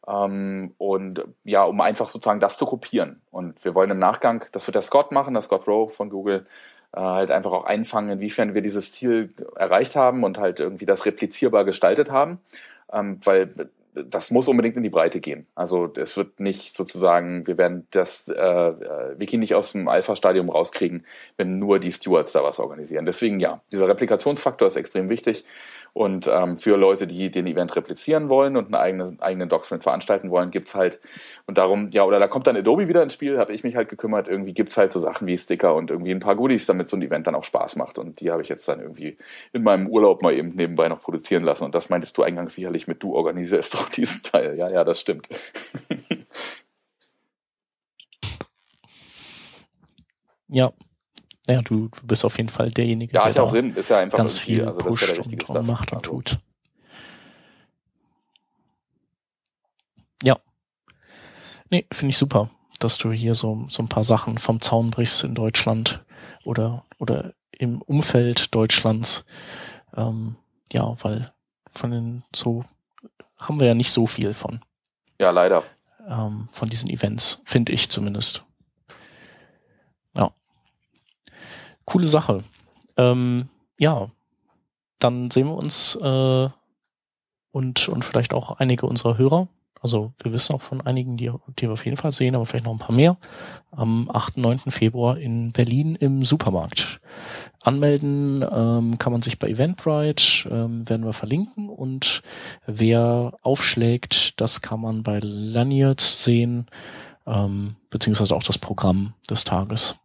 ähm, und ja, um einfach sozusagen das zu kopieren. Und wir wollen im Nachgang, das wird der Scott machen, der Scott Rowe von Google, äh, halt einfach auch einfangen, inwiefern wir dieses Ziel erreicht haben und halt irgendwie das replizierbar gestaltet haben. Ähm, weil das muss unbedingt in die Breite gehen. Also es wird nicht sozusagen, wir werden das äh, äh, Wiki nicht aus dem Alpha-Stadium rauskriegen, wenn nur die Stewards da was organisieren. Deswegen ja, dieser Replikationsfaktor ist extrem wichtig. Und ähm, für Leute, die den Event replizieren wollen und einen eigenen, eigenen Docsprint veranstalten wollen, gibt's halt, und darum, ja, oder da kommt dann Adobe wieder ins Spiel, habe ich mich halt gekümmert, irgendwie gibt's halt so Sachen wie Sticker und irgendwie ein paar Goodies, damit so ein Event dann auch Spaß macht. Und die habe ich jetzt dann irgendwie in meinem Urlaub mal eben nebenbei noch produzieren lassen. Und das meintest du eingangs sicherlich mit, du organisierst doch diesen Teil. Ja, ja, das stimmt. ja, ja, du, du bist auf jeden Fall derjenige, ja, der ist ja auch Sinn, ist ja einfach ganz viel also das ist ja der richtige und, und Stuff. macht und also, tut. Ja. Nee, finde ich super, dass du hier so, so ein paar Sachen vom Zaun brichst in Deutschland oder, oder im Umfeld Deutschlands. Ähm, ja, weil von den so haben wir ja nicht so viel von, Ja, leider. ähm, von diesen Events, finde ich zumindest. Ja. Coole Sache. Ähm, ja, dann sehen wir uns äh, und, und vielleicht auch einige unserer Hörer. Also wir wissen auch von einigen, die, die wir auf jeden Fall sehen, aber vielleicht noch ein paar mehr. Am 8. 9. Februar in Berlin im Supermarkt. Anmelden ähm, kann man sich bei Eventbrite, ähm, werden wir verlinken. Und wer aufschlägt, das kann man bei Lanyard sehen, ähm, beziehungsweise auch das Programm des Tages.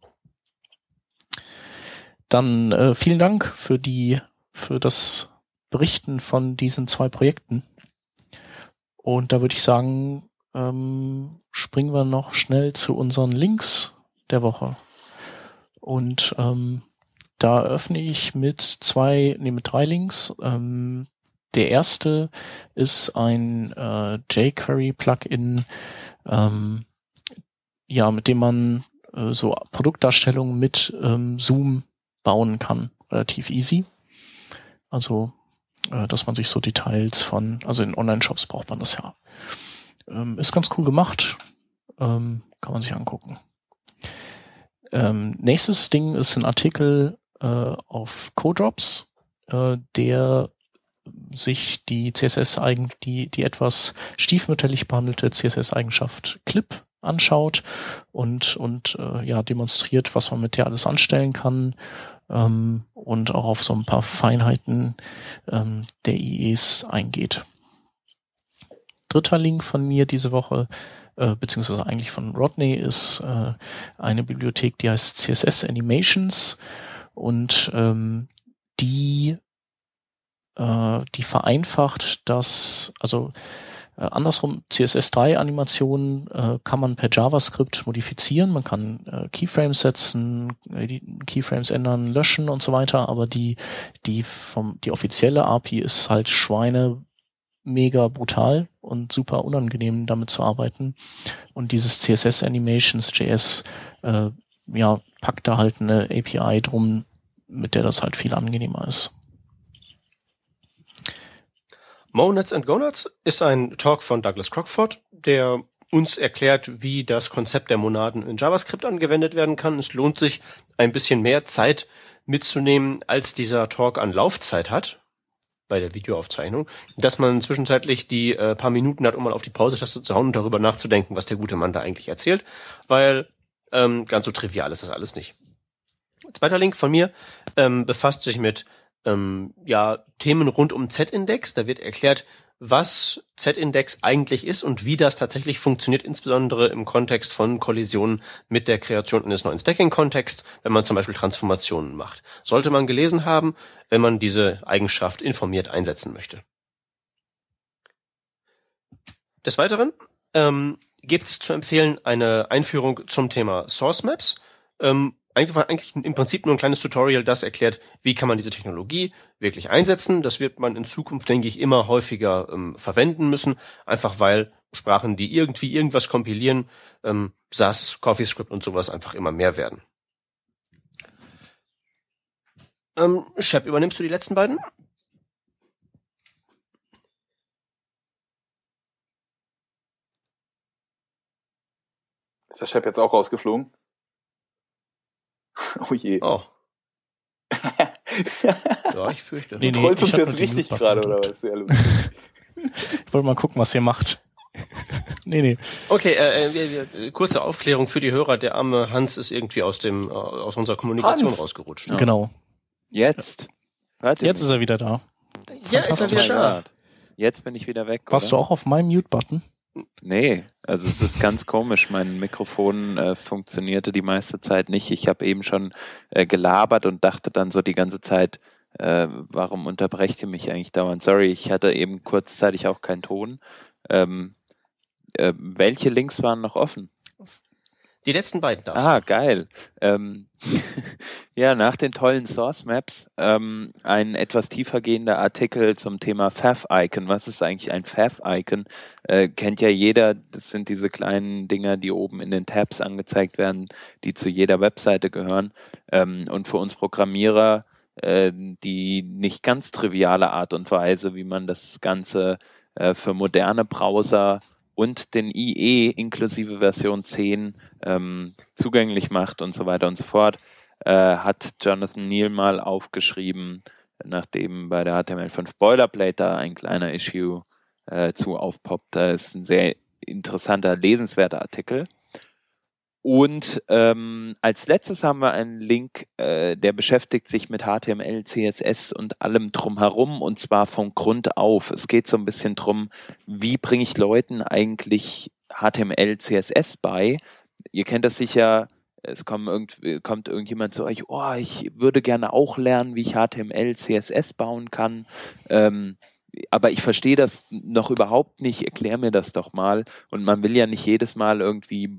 Dann äh, vielen Dank für die, für das Berichten von diesen zwei Projekten. Und da würde ich sagen, ähm, springen wir noch schnell zu unseren Links der Woche. Und ähm, da öffne ich mit zwei, nee, mit drei Links. Ähm, der erste ist ein äh, jQuery-Plugin, ähm, ja, mit dem man äh, so Produktdarstellungen mit ähm, Zoom bauen kann. Relativ easy. Also, äh, dass man sich so Details von, also in Online-Shops braucht man das ja. Ähm, ist ganz cool gemacht. Ähm, kann man sich angucken. Ähm, nächstes Ding ist ein Artikel äh, auf Codrops, äh, der sich die CSS eigen die die etwas stiefmütterlich behandelte CSS Eigenschaft Clip anschaut und und äh, ja demonstriert, was man mit der alles anstellen kann ähm, und auch auf so ein paar Feinheiten ähm, der IEs eingeht. Dritter Link von mir diese Woche äh, beziehungsweise eigentlich von Rodney ist äh, eine Bibliothek, die heißt CSS Animations und ähm, die äh, die vereinfacht das, also äh, andersrum, CSS3-Animationen äh, kann man per JavaScript modifizieren. Man kann äh, Keyframes setzen, äh, Keyframes ändern, löschen und so weiter. Aber die, die, vom, die offizielle API ist halt Schweine mega brutal und super unangenehm damit zu arbeiten. Und dieses CSS Animations JS, äh, ja, packt da halt eine API drum, mit der das halt viel angenehmer ist. Monads and Gonads ist ein Talk von Douglas Crockford, der uns erklärt, wie das Konzept der Monaden in JavaScript angewendet werden kann. Es lohnt sich, ein bisschen mehr Zeit mitzunehmen, als dieser Talk an Laufzeit hat bei der Videoaufzeichnung, dass man zwischenzeitlich die äh, paar Minuten hat, um mal auf die Pause-Taste zu hauen und darüber nachzudenken, was der gute Mann da eigentlich erzählt, weil ähm, ganz so trivial ist das alles nicht. Zweiter Link von mir ähm, befasst sich mit ähm, ja, Themen rund um Z-Index. Da wird erklärt, was Z-Index eigentlich ist und wie das tatsächlich funktioniert, insbesondere im Kontext von Kollisionen mit der Kreation eines neuen Stacking-Kontexts, wenn man zum Beispiel Transformationen macht. Sollte man gelesen haben, wenn man diese Eigenschaft informiert einsetzen möchte. Des Weiteren ähm, gibt es zu empfehlen eine Einführung zum Thema Source Maps. Ähm, eigentlich, im Prinzip nur ein kleines Tutorial, das erklärt, wie kann man diese Technologie wirklich einsetzen. Das wird man in Zukunft, denke ich, immer häufiger ähm, verwenden müssen, einfach weil Sprachen, die irgendwie irgendwas kompilieren, ähm, SAS, CoffeeScript und sowas einfach immer mehr werden. Ähm, Shep, übernimmst du die letzten beiden? Ist der Chef jetzt auch rausgeflogen? Oh je. Oh. ja, ich fürchte. Nee, Du nee, trollst uns jetzt richtig gerade, oder was? Sehr lustig. ich wollte mal gucken, was ihr macht. nee, nee. Okay, äh, äh, wir, wir, kurze Aufklärung für die Hörer. Der arme Hans ist irgendwie aus dem äh, aus unserer Kommunikation Hans! rausgerutscht. Ja. Genau. Jetzt. Hört ihr Jetzt ist er wieder da. Ja, ist er wieder da. Jetzt bin ich wieder weg. Warst du oder? auch auf meinem Mute-Button? Nee, also es ist ganz komisch. Mein Mikrofon äh, funktionierte die meiste Zeit nicht. Ich habe eben schon äh, gelabert und dachte dann so die ganze Zeit, äh, warum unterbrecht ihr mich eigentlich dauernd? Sorry, ich hatte eben kurzzeitig auch keinen Ton. Ähm, äh, welche Links waren noch offen? Die letzten beiden darfst Ah, geil. Ähm, ja, nach den tollen Source Maps ähm, ein etwas tiefergehender Artikel zum Thema Fav-Icon. Was ist eigentlich ein Fav-Icon? Äh, kennt ja jeder. Das sind diese kleinen Dinger, die oben in den Tabs angezeigt werden, die zu jeder Webseite gehören. Ähm, und für uns Programmierer äh, die nicht ganz triviale Art und Weise, wie man das Ganze äh, für moderne Browser und den IE inklusive Version 10 ähm, zugänglich macht und so weiter und so fort, äh, hat Jonathan Neal mal aufgeschrieben, nachdem bei der HTML5 Boilerplate da ein kleiner Issue äh, zu aufpoppt. Da ist ein sehr interessanter, lesenswerter Artikel. Und ähm, als letztes haben wir einen Link, äh, der beschäftigt sich mit HTML, CSS und allem drumherum und zwar von Grund auf. Es geht so ein bisschen drum, wie bringe ich Leuten eigentlich HTML, CSS bei? Ihr kennt das sicher, es kommt, irgend, kommt irgendjemand zu euch, oh, ich würde gerne auch lernen, wie ich HTML, CSS bauen kann. Ähm, aber ich verstehe das noch überhaupt nicht, erklär mir das doch mal. Und man will ja nicht jedes Mal irgendwie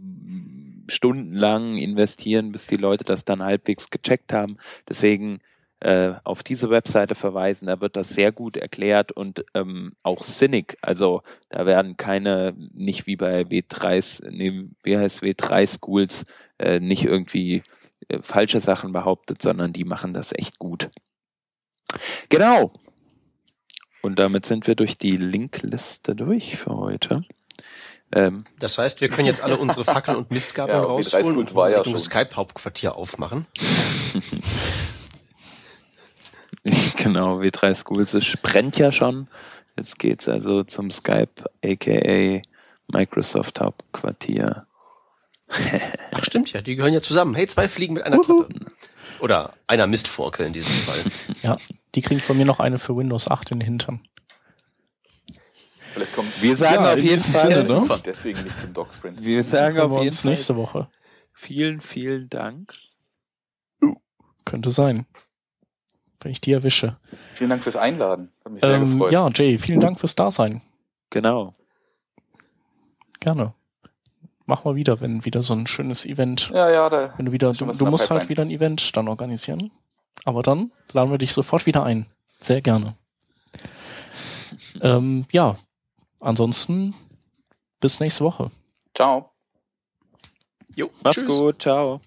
stundenlang investieren, bis die Leute das dann halbwegs gecheckt haben. Deswegen äh, auf diese Webseite verweisen, da wird das sehr gut erklärt und ähm, auch sinnig. Also da werden keine, nicht wie bei W3, nee, wie heißt W3 Schools, äh, nicht irgendwie äh, falsche Sachen behauptet, sondern die machen das echt gut. Genau. Und damit sind wir durch die Linkliste durch für heute. Ähm, Das heißt, wir können jetzt alle unsere Fackeln und Mistgabeln Ja, rausholen und ja Richtung schon. Skype-Hauptquartier aufmachen. genau, W3 Schools es brennt ja schon. Jetzt geht's also zum Skype, aka Microsoft Hauptquartier. Ach stimmt ja, die gehören ja zusammen. Hey, zwei Fliegen mit einer Klappe. Oder einer Mistforke in diesem Fall. Ja, die kriegen von mir noch eine für Windows 8 in den Hintern. Vielleicht kommt Wir sagen Ja, auf jeden Fall, Sinne, ne? deswegen nicht zum Docsprint. wir sagen auf wir jeden uns Fall nächste Woche. vielen, vielen Dank. Könnte sein. Wenn ich die erwische. Vielen Dank fürs Einladen. Hat mich sehr Ähm, gefreut. ja, Jay, vielen Dank fürs Dasein. Genau. Gerne. Mach mal wieder, wenn wieder so ein schönes Event, ja, ja, da, wenn du wieder, du, du musst halt wieder ein Event dann organisieren. Aber dann laden wir dich sofort wieder ein. Sehr gerne. ähm, ja, ansonsten bis nächste Woche. ciao. Jo, Macht's tschüss. gut. Ciao.